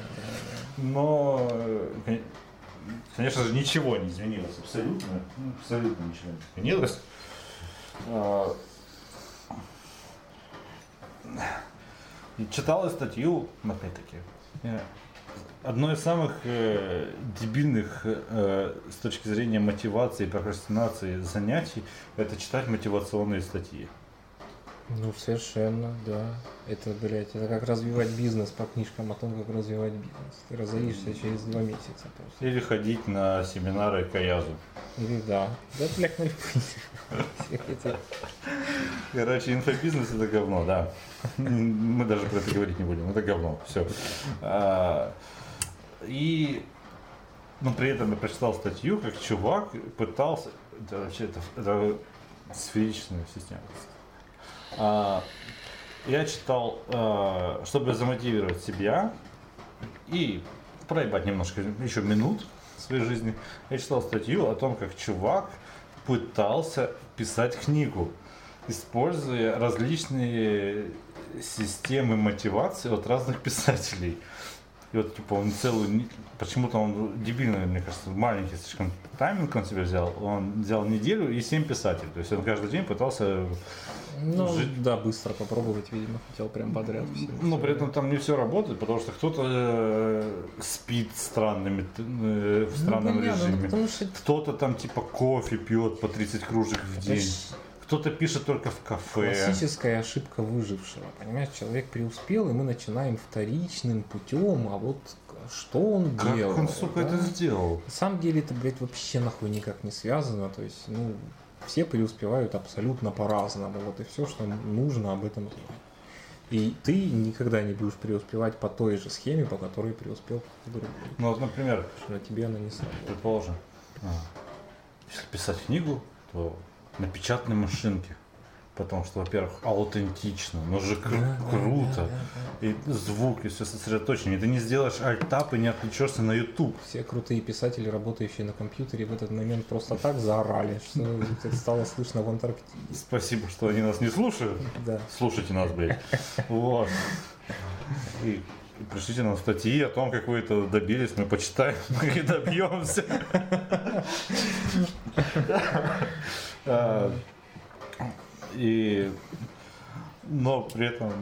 [SPEAKER 2] Но, э, кон- конечно же, ничего не изменилось. Абсолютно. ну, Абсолютно ничего не изменилось. А, и Читал я статью, опять-таки, э, одно из самых э, дебильных э, с точки зрения мотивации и прокрастинации занятий это читать мотивационные статьи.
[SPEAKER 1] Ну, совершенно, да. Это, блядь, это как развивать бизнес по книжкам о том, как развивать бизнес. Ты разоришься через два месяца просто.
[SPEAKER 2] Или ходить на семинары Каязу.
[SPEAKER 1] Или да. Да, блядь, на любые.
[SPEAKER 2] Короче, инфобизнес это говно, да. Мы даже про это говорить не будем. Это говно. Все. И но при этом я прочитал статью, как чувак пытался. Это вообще это, это сферичная система. А, я читал, а, чтобы замотивировать себя и проебать немножко еще минут своей жизни, я читал статью о том, как чувак пытался писать книгу, используя различные системы мотивации от разных писателей. И вот, типа, он целую, почему-то он дебильный, мне кажется, маленький слишком тайминг он себе взял. Он взял неделю и семь писателей. То есть он каждый день пытался
[SPEAKER 1] Ну,
[SPEAKER 2] Жить-
[SPEAKER 1] да, быстро попробовать, видимо, хотел прям подряд все.
[SPEAKER 2] Но при этом там не все работает, потому что кто-то э, спит странными, э, в странном
[SPEAKER 1] понятно, ну,
[SPEAKER 2] режиме.
[SPEAKER 1] потому что
[SPEAKER 2] Кто-то там типа кофе пьет по 30 кружек в
[SPEAKER 1] это
[SPEAKER 2] день.
[SPEAKER 1] ж
[SPEAKER 2] Кто-то пишет только в кафе.
[SPEAKER 1] классическая ошибка выжившего. Понимаешь, человек преуспел, и мы начинаем вторичным путем, а вот что он
[SPEAKER 2] Как
[SPEAKER 1] делал?
[SPEAKER 2] он, сука,
[SPEAKER 1] да?
[SPEAKER 2] это сделал?
[SPEAKER 1] На самом деле это, блядь, вообще нахуй никак не связано. То есть, ну, все преуспевают абсолютно по-разному. Вот и все, что нужно об этом знать. И ты никогда не будешь преуспевать по той же схеме, по которой преуспел кто-то другой.
[SPEAKER 2] Ну, вот, например,
[SPEAKER 1] на тебе она не сработает.
[SPEAKER 2] предположим, а, если писать книгу, то на печатной машинке. Потому что, во-первых, аутентично, но же кру-
[SPEAKER 1] Да, да,
[SPEAKER 2] круто.
[SPEAKER 1] да, да,
[SPEAKER 2] И звук, и все сосредоточение. И ты не сделаешь альтап и не отвлечешься на YouTube.
[SPEAKER 1] Все крутые писатели, работающие на компьютере, в этот момент просто так заорали, что это стало слышно в Антарктиде.
[SPEAKER 2] Спасибо, что они нас не слушают.
[SPEAKER 1] Да.
[SPEAKER 2] Слушайте нас, блядь. Вот. И, и пришлите нам статьи о том, как вы это добились, мы почитаем и добьемся. И, но при этом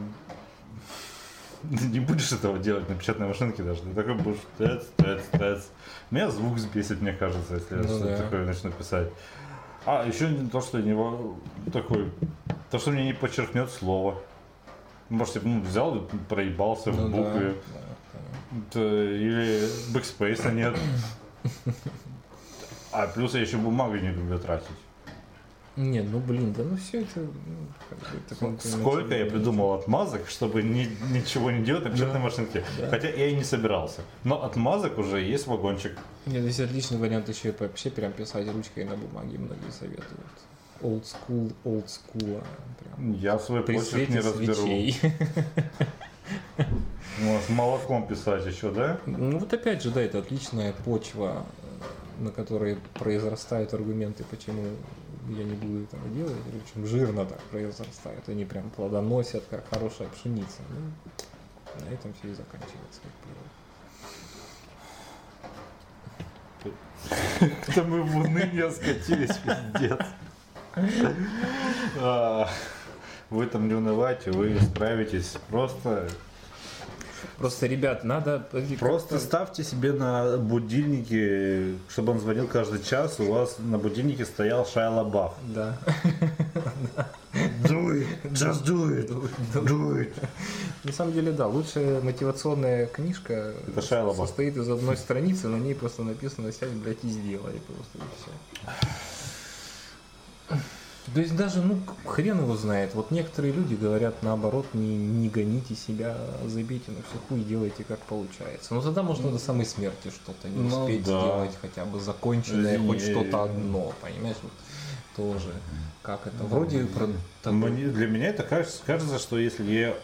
[SPEAKER 2] не будешь этого делать на печатной машинке даже. Ты такой будешь тэц, тэц, тэц. Меня звук сбесит, мне кажется, если я
[SPEAKER 1] Ну
[SPEAKER 2] что-то
[SPEAKER 1] да.
[SPEAKER 2] такое начну писать. А, еще то, что я не во- такой, то, что мне не подчеркнет слово. Может, я ну, взял и проебался в
[SPEAKER 1] Ну да,
[SPEAKER 2] букве.
[SPEAKER 1] да, да.
[SPEAKER 2] Это- Или бэкспейса нет. А плюс я еще бумагу не люблю тратить.
[SPEAKER 1] Не, ну блин, да ну все это... ну, как бы, это какой-то
[SPEAKER 2] Сколько я придумал отмазок, чтобы ни- ничего не делать на печатной машинке.
[SPEAKER 1] Да.
[SPEAKER 2] Хотя я и не собирался. Но отмазок уже есть вагончик.
[SPEAKER 1] Нет, здесь отличный вариант еще и вообще прям писать ручкой на бумаге, многие советуют. Old school, old school. а, Прям.
[SPEAKER 2] Я свой почерк не разберу. Ну, с молоком писать еще, да?
[SPEAKER 1] Ну вот опять же, да, это отличная почва, э, на которой произрастают аргументы, почему я не буду этого делать, причем жирно так произрастают, они прям плодоносят, как хорошая пшеница. Ну, на этом все и заканчивается,
[SPEAKER 2] как Это мы в уныние скатились, пиздец. А, вы там не унывайте, вы справитесь. Просто
[SPEAKER 1] Просто, ребят, надо...
[SPEAKER 2] Просто ставьте себе на будильнике, чтобы он звонил каждый час, у вас на будильнике стоял Шайла Бафф.
[SPEAKER 1] Да.
[SPEAKER 2] Do it, just do it, do it.
[SPEAKER 1] На самом деле, да, лучшая мотивационная книжка
[SPEAKER 2] Это Шайла
[SPEAKER 1] состоит из одной страницы, на ней просто написано «сядь, блядь, и сделай» просто, и все. То есть даже, ну, хрен его знает. Вот некоторые люди говорят наоборот, не, не гоните себя, забейте на все хуй, делайте как получается. Но тогда можно до самой смерти что-то не
[SPEAKER 2] Ну
[SPEAKER 1] успеть
[SPEAKER 2] да.
[SPEAKER 1] сделать, хотя бы законченное, хоть что-то одно, понимаешь? Вот тоже. Как это? Вроде про
[SPEAKER 2] Мне- для меня это кажется, кажется, что если я э,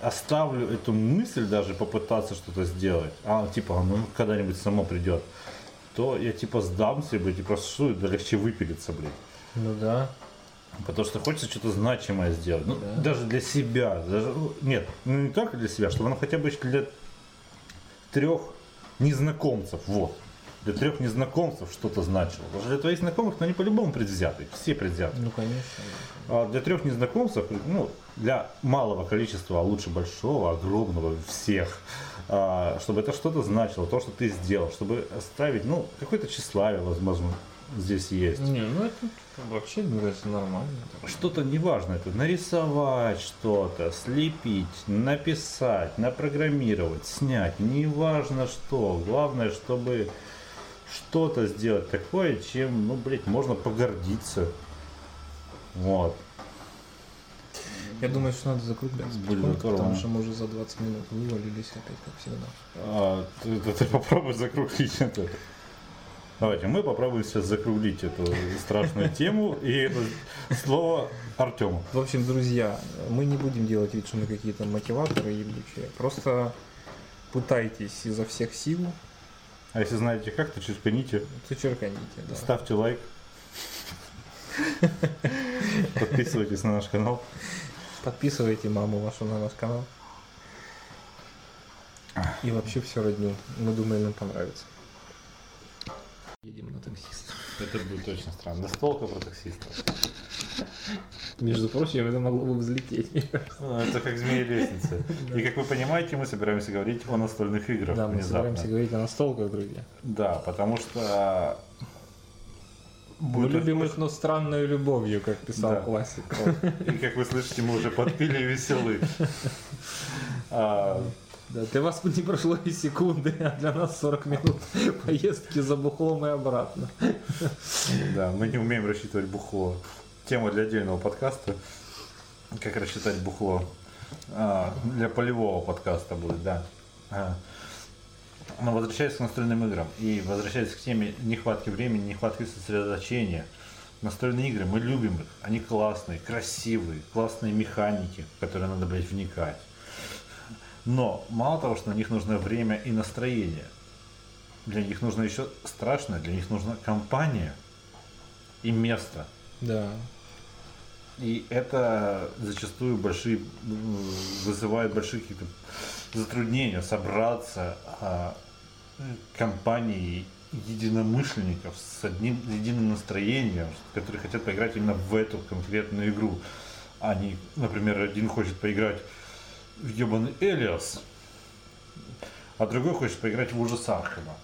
[SPEAKER 2] оставлю эту мысль даже попытаться что-то сделать, а типа ну когда-нибудь само придет, то я типа сдамся, блядь, и просто да легче выпилиться, блядь.
[SPEAKER 1] Ну да.
[SPEAKER 2] Потому что хочется что-то значимое сделать. Ну,
[SPEAKER 1] Да.
[SPEAKER 2] даже для себя. Даже, ну, нет, ну не только для себя, чтобы оно хотя бы для трех незнакомцев. Вот. Для трех незнакомцев что-то значило. Потому что для твоих знакомых, ну, они по-любому предвзяты. Все предвзяты.
[SPEAKER 1] Ну конечно.
[SPEAKER 2] А для трех незнакомцев, ну, для малого количества, а лучше большого, огромного, всех, а, чтобы это что-то значило, то, что ты сделал, чтобы оставить, ну, какое-то тщеславие, возможно, здесь есть.
[SPEAKER 1] Не, ну это вообще, мне кажется, нормально.
[SPEAKER 2] Что-то неважно, это нарисовать что-то, слепить, написать, напрограммировать, снять, неважно что. Главное, чтобы что-то сделать такое, чем, ну, блядь, можно погордиться. Вот.
[SPEAKER 1] Я думаю, что надо закругляться
[SPEAKER 2] здорово.
[SPEAKER 1] потому что мы уже за 20 минут вывалились опять, как всегда.
[SPEAKER 2] А, ты, ты- ты попробуй закруглить это. Давайте, мы попробуем сейчас закруглить эту страшную тему. И это слово Артему.
[SPEAKER 1] В общем, друзья, мы не будем делать вид, что мы какие-то мотиваторы ебучие. Просто пытайтесь изо всех сил,
[SPEAKER 2] А если знаете как, то черканите,
[SPEAKER 1] зачерканите. Да.
[SPEAKER 2] ставьте лайк. Подписывайтесь на наш канал.
[SPEAKER 1] Подписывайте маму вашу на наш канал. И вообще все родню. Мы думаем, нам понравится. Едем на таксиста.
[SPEAKER 2] Это будет очень странно. Настолка про таксиста.
[SPEAKER 1] Между прочим, это могло бы взлететь.
[SPEAKER 2] Ну, Это как змея лестница. И как вы понимаете, мы собираемся говорить о настольных играх
[SPEAKER 1] Да, мы
[SPEAKER 2] внезапно.
[SPEAKER 1] собираемся говорить о настолках, друзья.
[SPEAKER 2] Да, потому что
[SPEAKER 1] Мы любим их, но странной любовью, как писал
[SPEAKER 2] Да.
[SPEAKER 1] классик.
[SPEAKER 2] И как вы слышите, мы уже подпили и веселы.
[SPEAKER 1] Да, для вас не прошло и секунды, а для нас 40 минут поездки за бухлом и обратно.
[SPEAKER 2] да, мы не умеем рассчитывать бухло. Тема для отдельного подкаста. Как рассчитать бухло. А, для полевого подкаста будет, да. А. Но возвращаясь к настольным играм и возвращаясь к теме нехватки времени, нехватки сосредоточения. Настольные игры, мы любим их. Они классные, красивые, классные механики, в которые надо, блядь, вникать. Но мало того, что на них нужно время и настроение, для них нужно еще страшное, для них нужна компания и место.
[SPEAKER 1] Да.
[SPEAKER 2] И это зачастую большие, вызывает большие какие-то затруднения собраться а, компанией единомышленников с одним единым настроением, которые хотят поиграть именно в эту конкретную игру. Они, например, один хочет поиграть ебаный Элиас, а другой хочет поиграть в ужас Архема.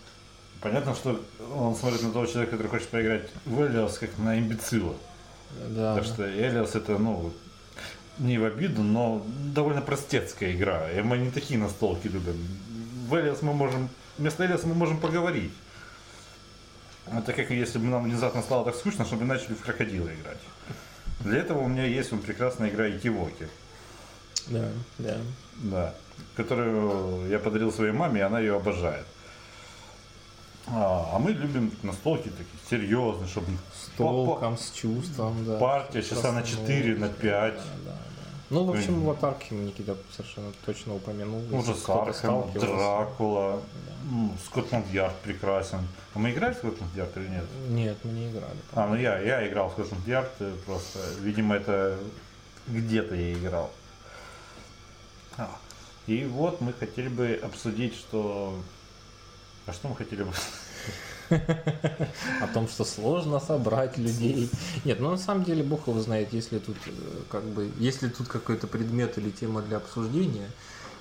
[SPEAKER 2] Понятно, что он смотрит на того человека, который хочет поиграть в Элиас, как на имбецила.
[SPEAKER 1] Да.
[SPEAKER 2] Потому что Элиас это, ну, не в обиду, но довольно простецкая игра. И мы не такие настолки любим. В Элиас мы можем, вместо Элиаса мы можем поговорить. Это как если бы нам внезапно стало так скучно, чтобы мы начали в крокодила играть. Для этого у меня есть прекрасная игра Икивоки.
[SPEAKER 1] Да, да.
[SPEAKER 2] Да. Которую я подарил своей маме, и она ее обожает. А, а мы любим настолки такие серьезные, чтобы
[SPEAKER 1] С толком, с чувством, да.
[SPEAKER 2] Партия часа на
[SPEAKER 1] С
[SPEAKER 2] 4, на
[SPEAKER 1] основой,
[SPEAKER 2] 5.
[SPEAKER 1] Да, да, Ну, в общем, аватарки Никита совершенно точно упомянул.
[SPEAKER 2] Ну, Сархем,
[SPEAKER 1] сталкивался.
[SPEAKER 2] Дракула, м, Скотланд Ярд прекрасен. А мы играли в Скотланд Ярд или нет?
[SPEAKER 1] Нет, мы не играли.
[SPEAKER 2] А, ну я, я играл в Скотланд Ярд, э, просто, видимо, это где-то я играл. А, И вот мы хотели бы обсудить, что... А что мы хотели бы...
[SPEAKER 1] О том, что сложно собрать людей. Нет, ну на самом деле Бог его знает, если тут э, как бы, если тут какой-то предмет или тема для обсуждения.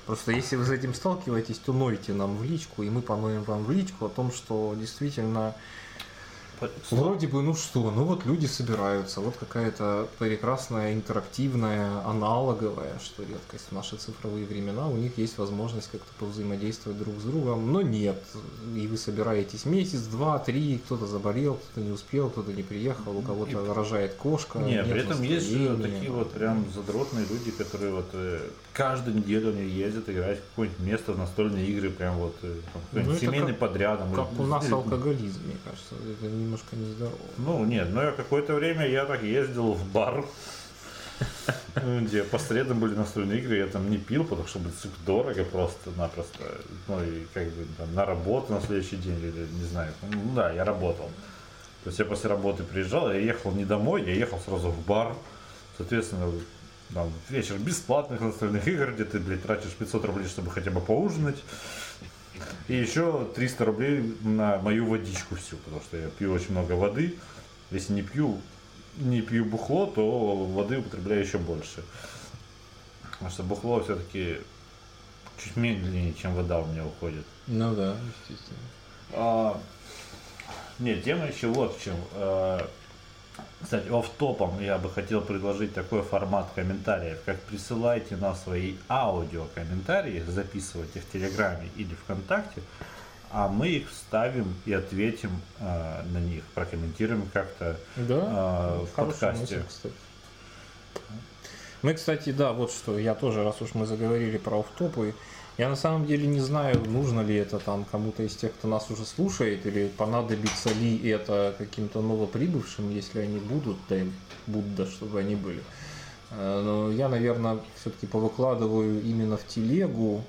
[SPEAKER 1] Просто если вы с этим сталкиваетесь, то нойте нам в личку, и мы поноем вам в личку о том, что действительно Вроде бы, ну что, ну вот люди собираются, вот какая-то прекрасная, интерактивная, аналоговая, что редкость в наши цифровые времена, у них есть возможность как-то повзаимодействовать друг с другом, но нет, и вы собираетесь месяц, два, три, кто-то заболел, кто-то не успел, кто-то не приехал, у кого-то рожает кошка,
[SPEAKER 2] Нет, при этом есть же
[SPEAKER 1] настроения.
[SPEAKER 2] такие вот прям задротные люди, которые вот э, каждую неделю они ездят играть в какое-нибудь место в настольные игры, прям вот э, там,
[SPEAKER 1] Ну,
[SPEAKER 2] семейный
[SPEAKER 1] как-
[SPEAKER 2] подряд. там,
[SPEAKER 1] Как
[SPEAKER 2] или-
[SPEAKER 1] у нас
[SPEAKER 2] или-
[SPEAKER 1] алкоголизм, мне кажется, это немножко нездорово.
[SPEAKER 2] Ну, нет, но я какое-то время я так ездил в бар, где по средам были настольные игры, я там не пил, потому что блин, сука, дорого просто-напросто. Ну, и как бы там, на работу на следующий день, или не знаю. Ну, да, я работал. То есть я после работы приезжал, я ехал не домой, я ехал сразу в бар. Соответственно, там, вечер бесплатных настольных игр, где ты, блядь, тратишь 500 рублей, чтобы хотя бы поужинать. И еще 300 рублей на мою водичку всю, потому что я пью очень много воды. Если не пью, не пью бухло, то воды употребляю еще больше. Потому что бухло все-таки чуть медленнее, чем вода у меня уходит.
[SPEAKER 1] Ну да, естественно.
[SPEAKER 2] А, нет, тема еще вот в чем. А, кстати, офф-топом я бы хотел предложить такой формат комментариев, как присылайте нам свои аудиокомментарии, записывайте в Телеграме или ВКонтакте, а мы их вставим и ответим а, на них, прокомментируем как-то
[SPEAKER 1] Да,
[SPEAKER 2] а, в подкасте.
[SPEAKER 1] мысль, кстати. Мы, кстати, да, вот что, я тоже, раз уж мы заговорили про офтопы, я на самом деле не знаю, нужно ли это там кому-то из тех, кто нас уже слушает, или понадобится ли это каким-то новоприбывшим, если они будут, да и Будда, чтобы они были. Э, Но я, наверное, все-таки повыкладываю именно в телегу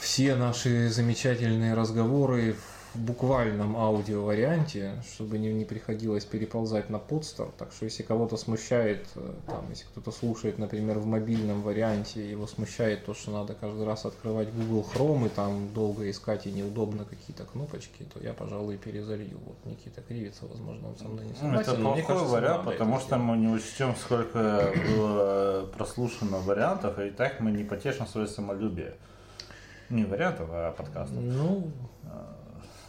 [SPEAKER 1] все наши замечательные разговоры в буквальном аудио варианте, чтобы не, не приходилось переползать на подстер. Так что если кого-то смущает, э, там, если кто-то слушает, например, в мобильном варианте, его смущает то, что надо каждый раз открывать Google Chrome и там долго искать и неудобно какие-то кнопочки, то я, пожалуй, перезалью. Вот Никита кривится, возможно, он со мной не
[SPEAKER 2] Ну,
[SPEAKER 1] согласен.
[SPEAKER 2] Это
[SPEAKER 1] но мне
[SPEAKER 2] плохой
[SPEAKER 1] кажется,
[SPEAKER 2] вариант, потому
[SPEAKER 1] это
[SPEAKER 2] что мы не учтем, сколько было прослушано вариантов, и так мы не потешим свое самолюбие. Не вариантов, а подкастов.
[SPEAKER 1] Ну,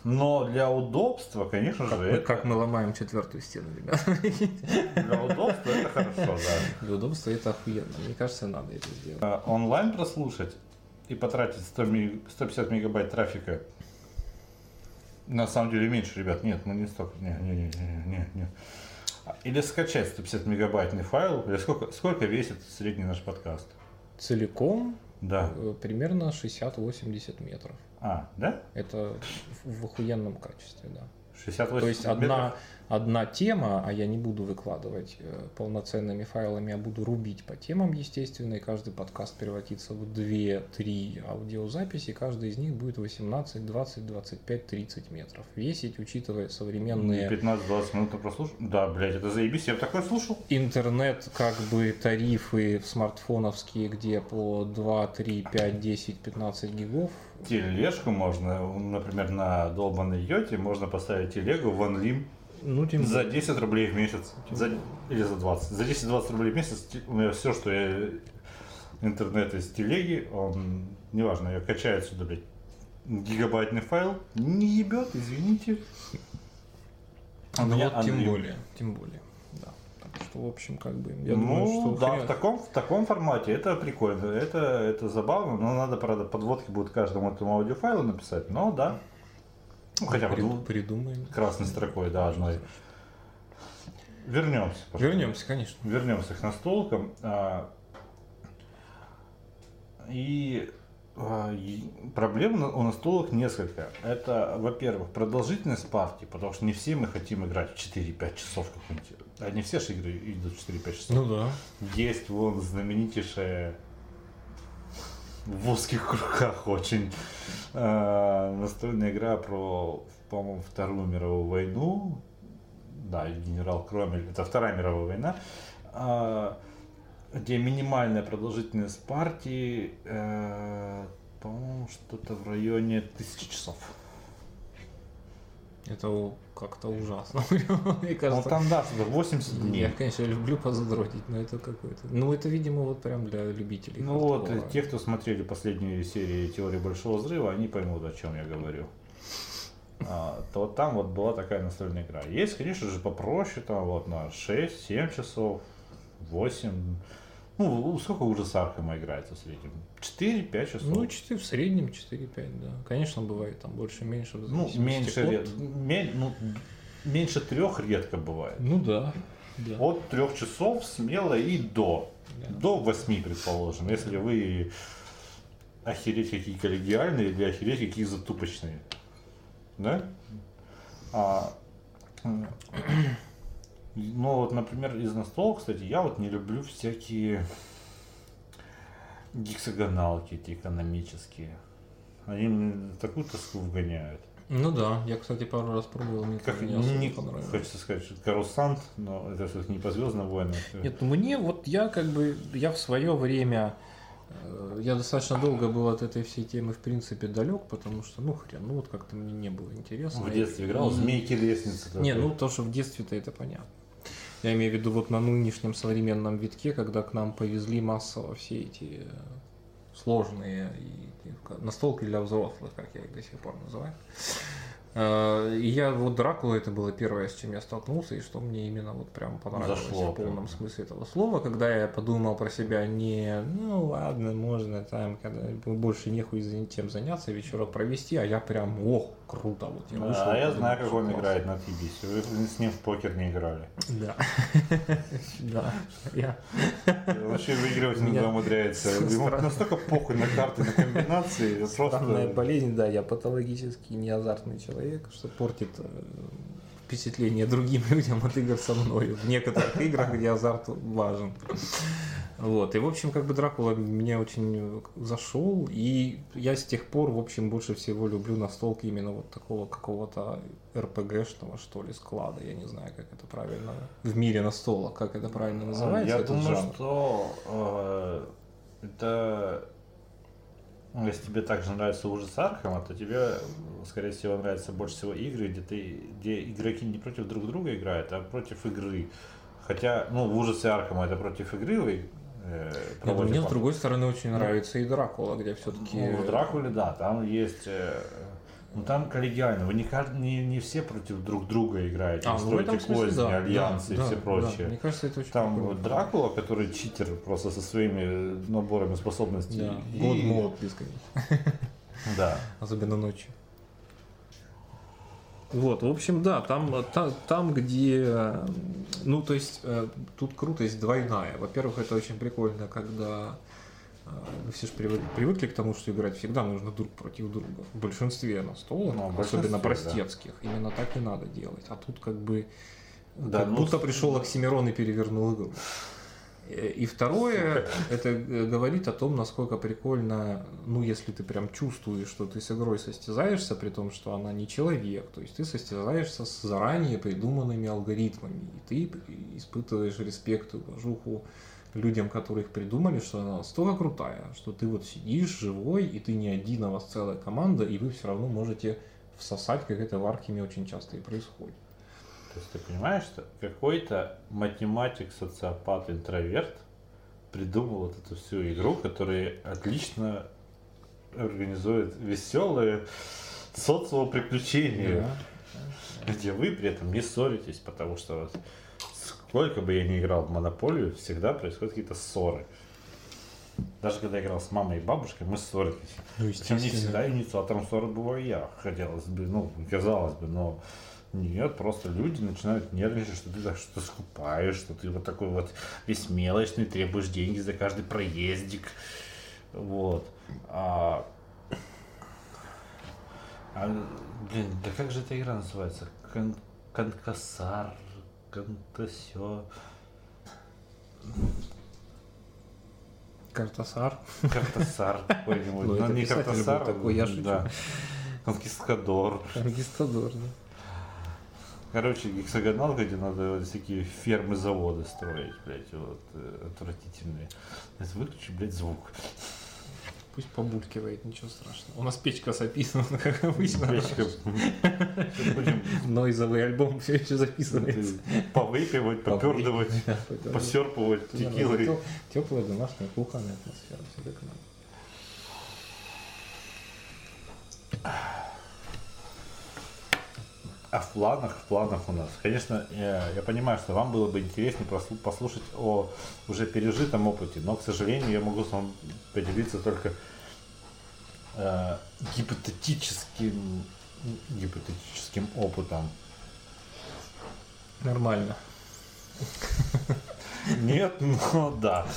[SPEAKER 2] Но для удобства, конечно
[SPEAKER 1] как
[SPEAKER 2] же,
[SPEAKER 1] мы,
[SPEAKER 2] это,
[SPEAKER 1] как мы ломаем четвертую стену, ребят.
[SPEAKER 2] для удобства это хорошо, да.
[SPEAKER 1] Для удобства это охуенно. Мне кажется, надо это сделать.
[SPEAKER 2] А, Онлайн прослушать и потратить 100 ми- 150 мегабайт трафика. На самом деле меньше, ребят. Нет, мы не столько. Не, не, не, не, не, не. А, Или скачать 150 мегабайтный файл. Или сколько, сколько весит средний наш подкаст?
[SPEAKER 1] Целиком
[SPEAKER 2] Да.
[SPEAKER 1] э, примерно 60-80 метров.
[SPEAKER 2] А, да?
[SPEAKER 1] Это в в охуенном качестве, да.
[SPEAKER 2] 68
[SPEAKER 1] То есть одна, одна тема, а я не буду выкладывать э, полноценными файлами, я буду рубить по темам, естественно, и каждый подкаст превратится в 2-3 аудиозаписи, каждый из них будет 18, 20, 25, 30 метров. Весить, учитывая современные
[SPEAKER 2] 15-20 минут на прослушал? Да, блядь, это заебись, я бы такое слушал.
[SPEAKER 1] интернет, как бы тарифы смартфоновские, где по 2, 3, 5, 10, 15 гигов.
[SPEAKER 2] Тележку можно, например, на долбанной йоте можно поставить телегу в OnLim
[SPEAKER 1] Ну, тем
[SPEAKER 2] за 10 рублей в месяц. За, или за 20. За 10-20 рублей в месяц у меня все, что я интернет из телеги, он, неважно, я качаю отсюда, блядь, гигабайтный файл, не ебет, извините. У
[SPEAKER 1] Ну вот тем более, тем более, в общем, как бы, я
[SPEAKER 2] ну,
[SPEAKER 1] думаю, что
[SPEAKER 2] да,
[SPEAKER 1] хрен-
[SPEAKER 2] в таком, в таком формате это прикольно, это, это забавно, но надо, правда, подводки будут каждому этому аудиофайлу написать, но да. Ну, хотя бы
[SPEAKER 1] Прид- придумаем.
[SPEAKER 2] красной строкой, да, одной. Вернемся. пожалуйста.
[SPEAKER 1] Вернемся, конечно.
[SPEAKER 2] Вернемся к настолкам. А, и Проблем на- у настолок несколько. Это, во-первых, продолжительность партии, потому что не все мы хотим играть в 4-5 часов какую-нибудь. А не все же игры идут в 4-5 часов.
[SPEAKER 1] Ну да.
[SPEAKER 2] Есть вон знаменитейшая в узких кругах очень э, настольная игра про, по-моему, Вторую мировую войну. Да, генерал Кромель. Это Вторая мировая война. А, где минимальная продолжительность партии, э, по-моему, что-то в районе тысячи часов.
[SPEAKER 1] Это как-то ужасно. Мне
[SPEAKER 2] Ну
[SPEAKER 1] кажется.
[SPEAKER 2] там, да, что-то 80 дней.
[SPEAKER 1] Я, конечно, люблю позадротить, но это какой-то. Ну, это, видимо, вот прям для любителей.
[SPEAKER 2] Ну вот, те, кто смотрели последнюю серию теории большого взрыва, они поймут, о чем я говорю. А, то там вот была такая настольная игра. Есть, конечно же, попроще, там вот на 6-7 часов, 8. Ну, сколько уже с Архема играется в среднем? 4-5 часов.
[SPEAKER 1] Ну, 4, в среднем 4-5, да. Конечно, бывает там больше, меньше. в
[SPEAKER 2] Ну,
[SPEAKER 1] зависимости
[SPEAKER 2] меньше, ред- ме- ну, меньше трех редко бывает.
[SPEAKER 1] Ну да. да.
[SPEAKER 2] От трех часов смело и до.
[SPEAKER 1] Да.
[SPEAKER 2] До 8, предположим, если вы охереть какие коллегиальные или охереть какие затупочные. Да? А, ну вот, например, из настолок, кстати, я вот не люблю всякие гексагоналки эти экономические. Они мне такую тоску вгоняют.
[SPEAKER 1] Ну да, я, кстати, пару раз пробовал, мне
[SPEAKER 2] Как
[SPEAKER 1] не особо
[SPEAKER 2] не,
[SPEAKER 1] понравилось.
[SPEAKER 2] хочется сказать, что Карусант, но это все-таки не по Звездным войнам. это-
[SPEAKER 1] Нет, ну мне вот я как бы, я в свое время, э, я достаточно долго был от этой всей темы в принципе далек, потому что, ну хрен, ну вот как-то мне не было интересно.
[SPEAKER 2] В детстве играл
[SPEAKER 1] И-
[SPEAKER 2] змейки лестницы.
[SPEAKER 1] Не, ну то, что в детстве-то это понятно. Я имею в виду вот на нынешнем современном витке, когда к нам повезли массово все эти э, сложные и, настолки для взрослых, как я их до сих пор называю. Э, И я вот Дракула это было первое, с чем я столкнулся, и что мне именно вот прям понравилось
[SPEAKER 2] Зашло
[SPEAKER 1] в полном
[SPEAKER 2] прям.
[SPEAKER 1] смысле этого слова, когда я подумал про себя, не, ну ладно, можно там, когда больше нехуй чем заняться, вечерок провести, а я прям, ох, круто, вот я вышел.
[SPEAKER 2] а я знаю, как он играет на Тибисе. Вы с ним в покер не играли.
[SPEAKER 1] Да. Да. Я.
[SPEAKER 2] Вообще выигрывать иногда умудряется. Ему настолько похуй на карты, на комбинации.
[SPEAKER 1] Странная болезнь, да, я патологически неазартный человек, что портит э, впечатление другим людям от игр со мной. В некоторых играх, где азарт важен. Вот. И, в общем, как бы Дракула мне очень зашел, и я с тех пор, в общем, больше всего люблю настолки именно вот такого какого-то РПГшного, что ли, склада. Я не знаю, как это правильно в мире настолок, как это правильно называется.
[SPEAKER 2] Я думаю,
[SPEAKER 1] жанр.
[SPEAKER 2] что э, это... ну, Если тебе также нравится ужас Архама, то тебе, скорее всего, нравятся больше всего игры, где, ты, где игроки не против друг друга играют, а против игры. Хотя, ну, в ужасе Архама это против игры вы э,
[SPEAKER 1] Нет, ну, мне, с другой стороны, очень нравится и Дракула, где все-таки...
[SPEAKER 2] Ну, в Дракуле, да, там есть... э, Ну, там коллегиально. Вы не, не, не все против друг друга играете.
[SPEAKER 1] А, ну,
[SPEAKER 2] строите
[SPEAKER 1] смысле,
[SPEAKER 2] козни,
[SPEAKER 1] да,
[SPEAKER 2] альянсы
[SPEAKER 1] да,
[SPEAKER 2] и
[SPEAKER 1] да,
[SPEAKER 2] все
[SPEAKER 1] да.
[SPEAKER 2] прочее.
[SPEAKER 1] Мне кажется, это очень
[SPEAKER 2] Там
[SPEAKER 1] прикольно.
[SPEAKER 2] Дракула, который читер просто со своими наборами способностей.
[SPEAKER 1] Да,
[SPEAKER 2] И-
[SPEAKER 1] год мод бесконечно.
[SPEAKER 2] Да.
[SPEAKER 1] Особенно ночью. Вот, в общем, да, там, та- там, где, э, ну, то есть, э, тут крутость двойная. Во-первых, это очень прикольно, когда э, мы все же привыкли, привыкли к тому, что играть всегда нужно друг против друга. В большинстве настолок,
[SPEAKER 2] Ну,
[SPEAKER 1] особенно
[SPEAKER 2] большинстве, да.
[SPEAKER 1] простецких, именно так и надо делать. А тут как бы
[SPEAKER 2] Да,
[SPEAKER 1] как
[SPEAKER 2] ну,
[SPEAKER 1] будто пришел Оксимирон и перевернул игру. И второе, это э, говорит о том, насколько прикольно, ну, если ты прям чувствуешь, что ты с игрой состязаешься, при том, что она не человек, то есть ты состязаешься с заранее придуманными алгоритмами, и ты испытываешь респект и уважуху людям, которых придумали, что она настолько крутая, что ты вот сидишь живой, и ты не один, а у вас целая команда, и вы все равно можете всосать, как это в Архиме очень часто и происходит.
[SPEAKER 2] То есть ты понимаешь, что какой-то математик, социопат, интроверт придумал вот эту всю игру, которая отлично организует веселые социум приключения.
[SPEAKER 1] Да.
[SPEAKER 2] где вы при этом не ссоритесь, потому что вот сколько бы я ни играл в монополию, всегда происходят какие-то ссоры. Даже когда я играл с мамой и бабушкой, мы ссорились.
[SPEAKER 1] Ну,
[SPEAKER 2] Причем не всегда инициатором ссоры бываю я, хотелось бы, ну, казалось бы, но нет, просто люди начинают нервничать, что ты так что скупаешь, что ты вот такой вот весь мелочный, требуешь деньги за каждый проездик. Вот. А А, блин, да как же эта игра называется? Кон конкасар, контасё.
[SPEAKER 1] Картасар.
[SPEAKER 2] Картасар какой-нибудь.
[SPEAKER 1] Ну, это
[SPEAKER 2] не Картасар,
[SPEAKER 1] такой, я шучу.
[SPEAKER 2] да. Конкистадор.
[SPEAKER 1] Конкистадор, да.
[SPEAKER 2] Короче, гексагоналка, где надо всякие фермы, заводы строить, блядь, вот, э, отвратительные. Выключи, блядь, звук.
[SPEAKER 1] Пусть побулькивает, ничего страшного. У нас печка записана, как обычно.
[SPEAKER 2] Печка.
[SPEAKER 1] Нойзовый альбом все еще записывается.
[SPEAKER 2] повыпивать, попердывать, посерпывать текилой.
[SPEAKER 1] Теплая домашняя кухонная атмосфера, все как надо.
[SPEAKER 2] А в планах, в планах у нас, конечно, я, я понимаю, что вам было бы интереснее послушать о уже пережитом опыте, но, к сожалению, я могу с вами поделиться только э, гипотетическим, гипотетическим опытом.
[SPEAKER 1] Нормально.
[SPEAKER 2] Нет, но да.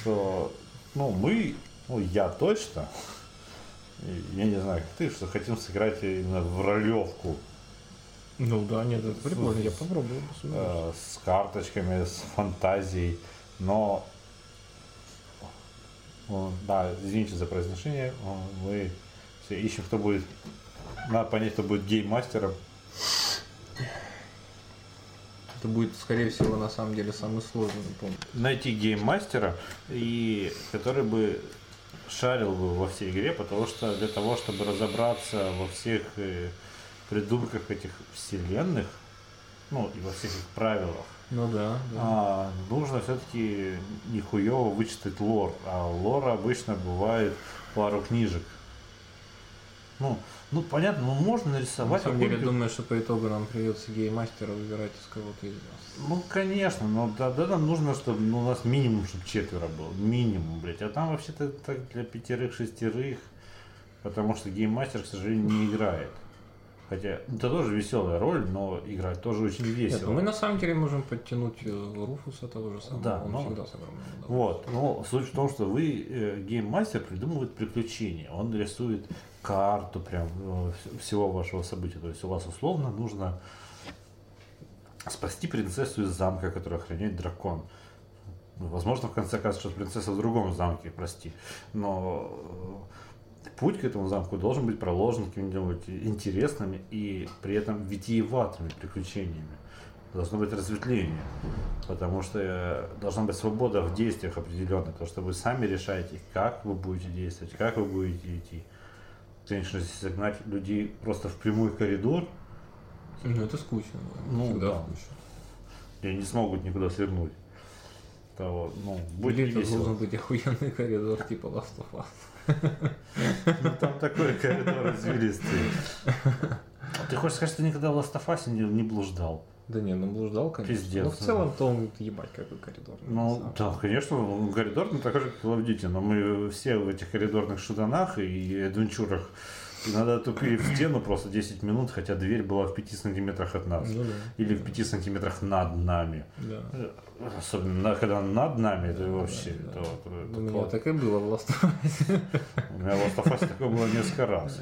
[SPEAKER 2] Что, ну, мы, ну, я точно, я не знаю, как ты, что хотим сыграть именно в ролевку
[SPEAKER 1] Ну да, нет, это прикольно, я попробую.
[SPEAKER 2] э, с карточками, с фантазией, но да, извините за произношение, мы все ищем, кто будет, надо понять, кто будет гейммастером.
[SPEAKER 1] Это будет, скорее всего, на самом деле самый сложный пункт.
[SPEAKER 2] найти гейммастера, и который бы шарил бы во всей игре, потому что для того, чтобы разобраться во всех э, придумках этих вселенных, ну и во всех их правилах,
[SPEAKER 1] Ну да, да.
[SPEAKER 2] а, нужно все-таки нихуево вычитать лор. А лор обычно бывает пару книжек. Ну, ну понятно, ну можно
[SPEAKER 1] На
[SPEAKER 2] нарисовать
[SPEAKER 1] самом деле,
[SPEAKER 2] какую-нибудь-
[SPEAKER 1] думаю, что по итогу нам придется гейммастера выбирать из кого-то из нас.
[SPEAKER 2] Ну, конечно, но тогда нам нужно, чтобы ну, у нас минимум, чтобы четверо было. Минимум, блядь. А там вообще-то так для пятерых, шестерых. Потому что гейммастер, к сожалению, не играет. Хотя это тоже веселая роль, но играть тоже очень
[SPEAKER 1] Нет,
[SPEAKER 2] весело.
[SPEAKER 1] ну мы на самом деле можем подтянуть э, Руфуса того же самого.
[SPEAKER 2] Да,
[SPEAKER 1] он
[SPEAKER 2] но-
[SPEAKER 1] всегда с огромным.
[SPEAKER 2] Вот, но суть в том, что вы, э, гейммастер, придумывает приключения. Он рисует карту прям э, вс- всего вашего события. То есть у вас условно нужно спасти принцессу из замка, который охраняет дракон. Возможно, в конце окажется, что принцесса в другом замке, прости. Но э, путь к этому замку должен быть проложен какими-нибудь интересными и при этом витиеватыми приключениями. Должно быть разветвление. Потому что э, должна быть свобода в действиях определенная. Потому что вы сами решаете, как вы будете действовать, как вы будете идти. Конечно, если загнать людей просто в прямой коридор,
[SPEAKER 1] Ну это скучно.
[SPEAKER 2] Ну,
[SPEAKER 1] всегда
[SPEAKER 2] да.
[SPEAKER 1] скучно.
[SPEAKER 2] где не смогут никуда свернуть. То, ну, будет
[SPEAKER 1] Или
[SPEAKER 2] весело.
[SPEAKER 1] должен быть охуенный коридор типа Last of Us.
[SPEAKER 2] Ну, там такой коридор извилистый. Ты хочешь сказать, что никогда в Last of Us не, не блуждал?
[SPEAKER 1] Да не, ну блуждал, конечно.
[SPEAKER 2] Пиздец,
[SPEAKER 1] Но в целом-то он ебать какой коридор.
[SPEAKER 2] Ну, да, конечно, ну, коридор не такой же, как Duty, но мы все в этих коридорных шуданах и адвенчурах. Надо тупили в стену просто 10 минут, хотя дверь была в 5 сантиметрах от нас.
[SPEAKER 1] Ну да.
[SPEAKER 2] Или в 5 сантиметрах над нами.
[SPEAKER 1] Да.
[SPEAKER 2] Особенно когда над нами, это вообще...
[SPEAKER 1] да.
[SPEAKER 2] это вот- это
[SPEAKER 1] У меня
[SPEAKER 2] вот.
[SPEAKER 1] так и было в Us.
[SPEAKER 2] У меня в Us такое было несколько раз.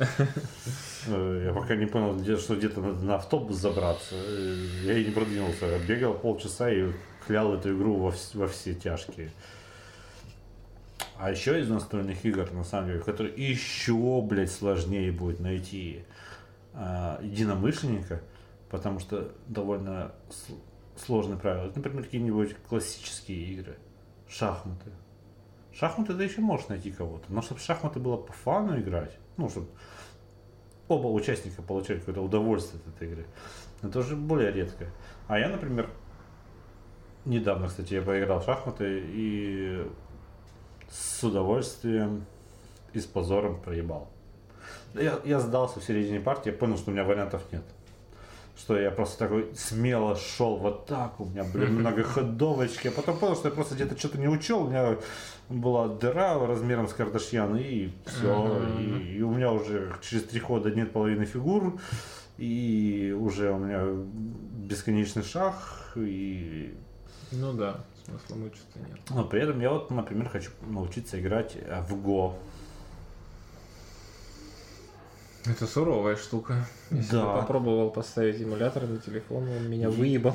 [SPEAKER 2] Э, Я пока не понял, что где-то надо на автобус забраться. Э, Я и не продвинулся. Я бегал полчаса и клял эту игру во, во все тяжкие. А еще из настольных игр, на самом деле, в которых еще, блядь, сложнее будет найти а, единомышленника, потому что довольно сложные правила. Например, какие-нибудь классические игры. Шахматы. Шахматы ты еще можешь найти кого-то. Но чтобы шахматы было по фану играть, ну, чтобы оба участника получали какое-то удовольствие от этой игры, это уже более редко. А я, например, недавно, кстати, я поиграл в шахматы и с удовольствием и с позором проебал. Я, я сдался в середине партии, я понял, что у меня вариантов нет. Что я просто такой смело шел в атаку, у меня были многоходовочки, а потом понял, что я просто где-то что-то не учел, у меня была дыра размером с Кардашьян, и все, и, и у меня уже через три хода нет половины фигур, и уже у меня бесконечный шаг, и
[SPEAKER 1] Ну да, смысла мучиться нет.
[SPEAKER 2] но при этом я вот, например, хочу научиться играть э, в Го.
[SPEAKER 1] Это суровая штука. Если
[SPEAKER 2] Да.
[SPEAKER 1] бы попробовал поставить эмулятор на телефон, он меня выебал.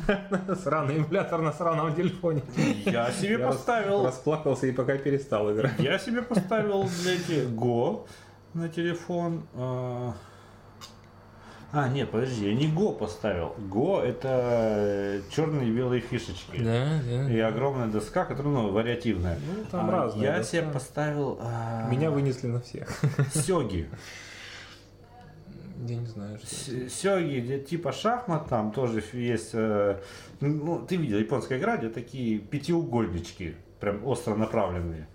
[SPEAKER 1] Сраный эмулятор на сраном телефоне.
[SPEAKER 2] Я себе
[SPEAKER 1] Я
[SPEAKER 2] поставил
[SPEAKER 1] Расплакался и пока перестал играть.
[SPEAKER 2] Я себе поставил эти Go на телефон. А, нет, подожди, я не Go поставил. Go это черные и белые фишечки.
[SPEAKER 1] Да, да.
[SPEAKER 2] И огромная доска, которая ну, вариативная.
[SPEAKER 1] Ну, там
[SPEAKER 2] А
[SPEAKER 1] разные
[SPEAKER 2] Я
[SPEAKER 1] доска.
[SPEAKER 2] себе поставил а,
[SPEAKER 1] Меня вынесли на всех.
[SPEAKER 2] сёги.
[SPEAKER 1] Я не знаю, что
[SPEAKER 2] Сёги, где типа шахмат, там тоже есть. э, ну, ты видел, японская игра, где такие пятиугольнички, прям остро направленные.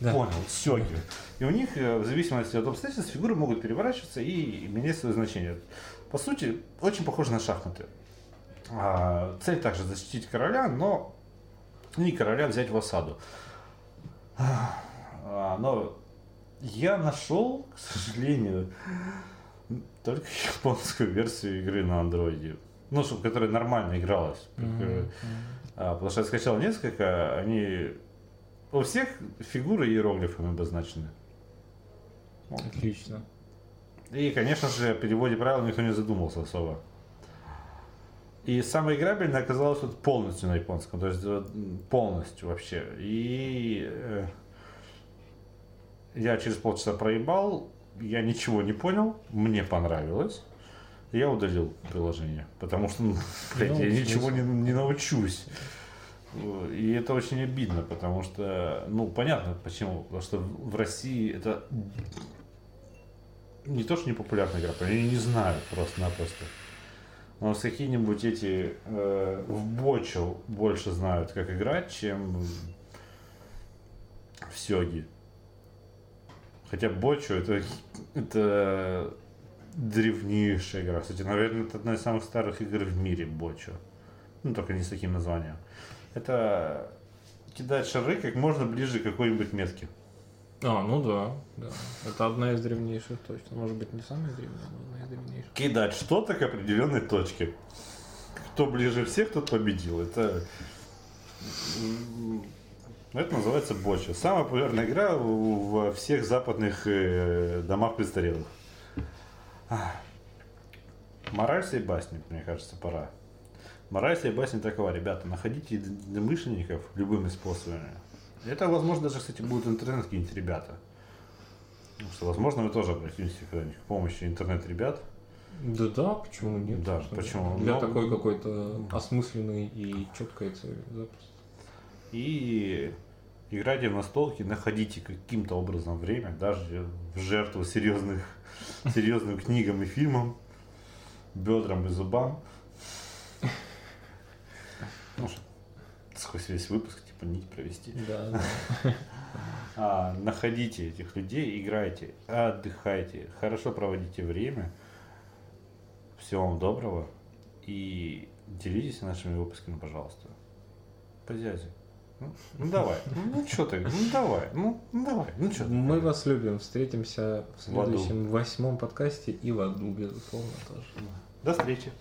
[SPEAKER 1] Да.
[SPEAKER 2] Понял, сёги. И у них, э, в зависимости от обстоятельств, фигуры могут переворачиваться и менять свое значение. По сути, очень похоже на шахматы. А, цель также защитить короля, но не короля взять в осаду. А, но я нашел, к сожалению, только японскую версию игры на андроиде. Ну, чтобы которая нормально игралась. А, потому что я скачал несколько, они у всех фигуры иероглифами обозначены.
[SPEAKER 1] Отлично.
[SPEAKER 2] И, конечно же, о переводе правил никто не задумался особо. И самое играбельное оказалось вот полностью на японском, то есть вот, м, полностью вообще. И э, я через полчаса проебал, я ничего не понял, мне понравилось. Я удалил приложение, потому что, ну, блядь,
[SPEAKER 1] Ну,
[SPEAKER 2] я ничего не, не научусь. И это очень обидно, потому что, ну, понятно почему. Потому что в России это не то, что не популярная игра, они не знают просто-напросто. Но с какие-нибудь эти э, в бочу больше знают, как играть, чем в сёги. Хотя бочу это, это древнейшая игра. Кстати, наверное, это одна из самых старых игр в мире бочу. Ну, только не с таким названием. Это кидать шары как можно ближе к какой-нибудь метке.
[SPEAKER 1] А, ну да, да. Это одна из древнейших точно. Может быть, не самая древняя, но одна из древнейших.
[SPEAKER 2] кидать что-то к определенной точке. Кто ближе всех, тот победил. Это, это называется боча. Самая популярная игра во всех западных э, домах престарелых. Мораль всей басни, мне кажется, пора. Мораль всей басни такова, ребята, находите единомышленников любыми способами. Это, возможно, даже, кстати, будут интернет какие-нибудь ребята. Потому что, возможно, мы тоже обратимся когда-нибудь к помощи интернет-ребят.
[SPEAKER 1] Да да, почему нет?
[SPEAKER 2] Да,
[SPEAKER 1] собственно.
[SPEAKER 2] почему?
[SPEAKER 1] Для
[SPEAKER 2] Но-
[SPEAKER 1] такой какой-то осмысленной и четкой цели. запросто.
[SPEAKER 2] И играйте в настолки, находите каким-то образом время, даже в жертву серьезных, серьезным книгам и фильмам, бедрам и зубам. Ну, сквозь весь выпуск, типа, нить провести.
[SPEAKER 1] Да.
[SPEAKER 2] А, находите этих людей, играйте, отдыхайте, хорошо проводите время. Всего вам доброго. И делитесь нашими выпусками, пожалуйста. По дяде. Ну, ну давай. Ну, ну что ты? Ну давай. Ну, ну давай. Ну что
[SPEAKER 1] Мы вас любим. Встретимся в
[SPEAKER 2] В
[SPEAKER 1] следующем восьмом подкасте и в аду, безусловно, тоже.
[SPEAKER 2] До встречи.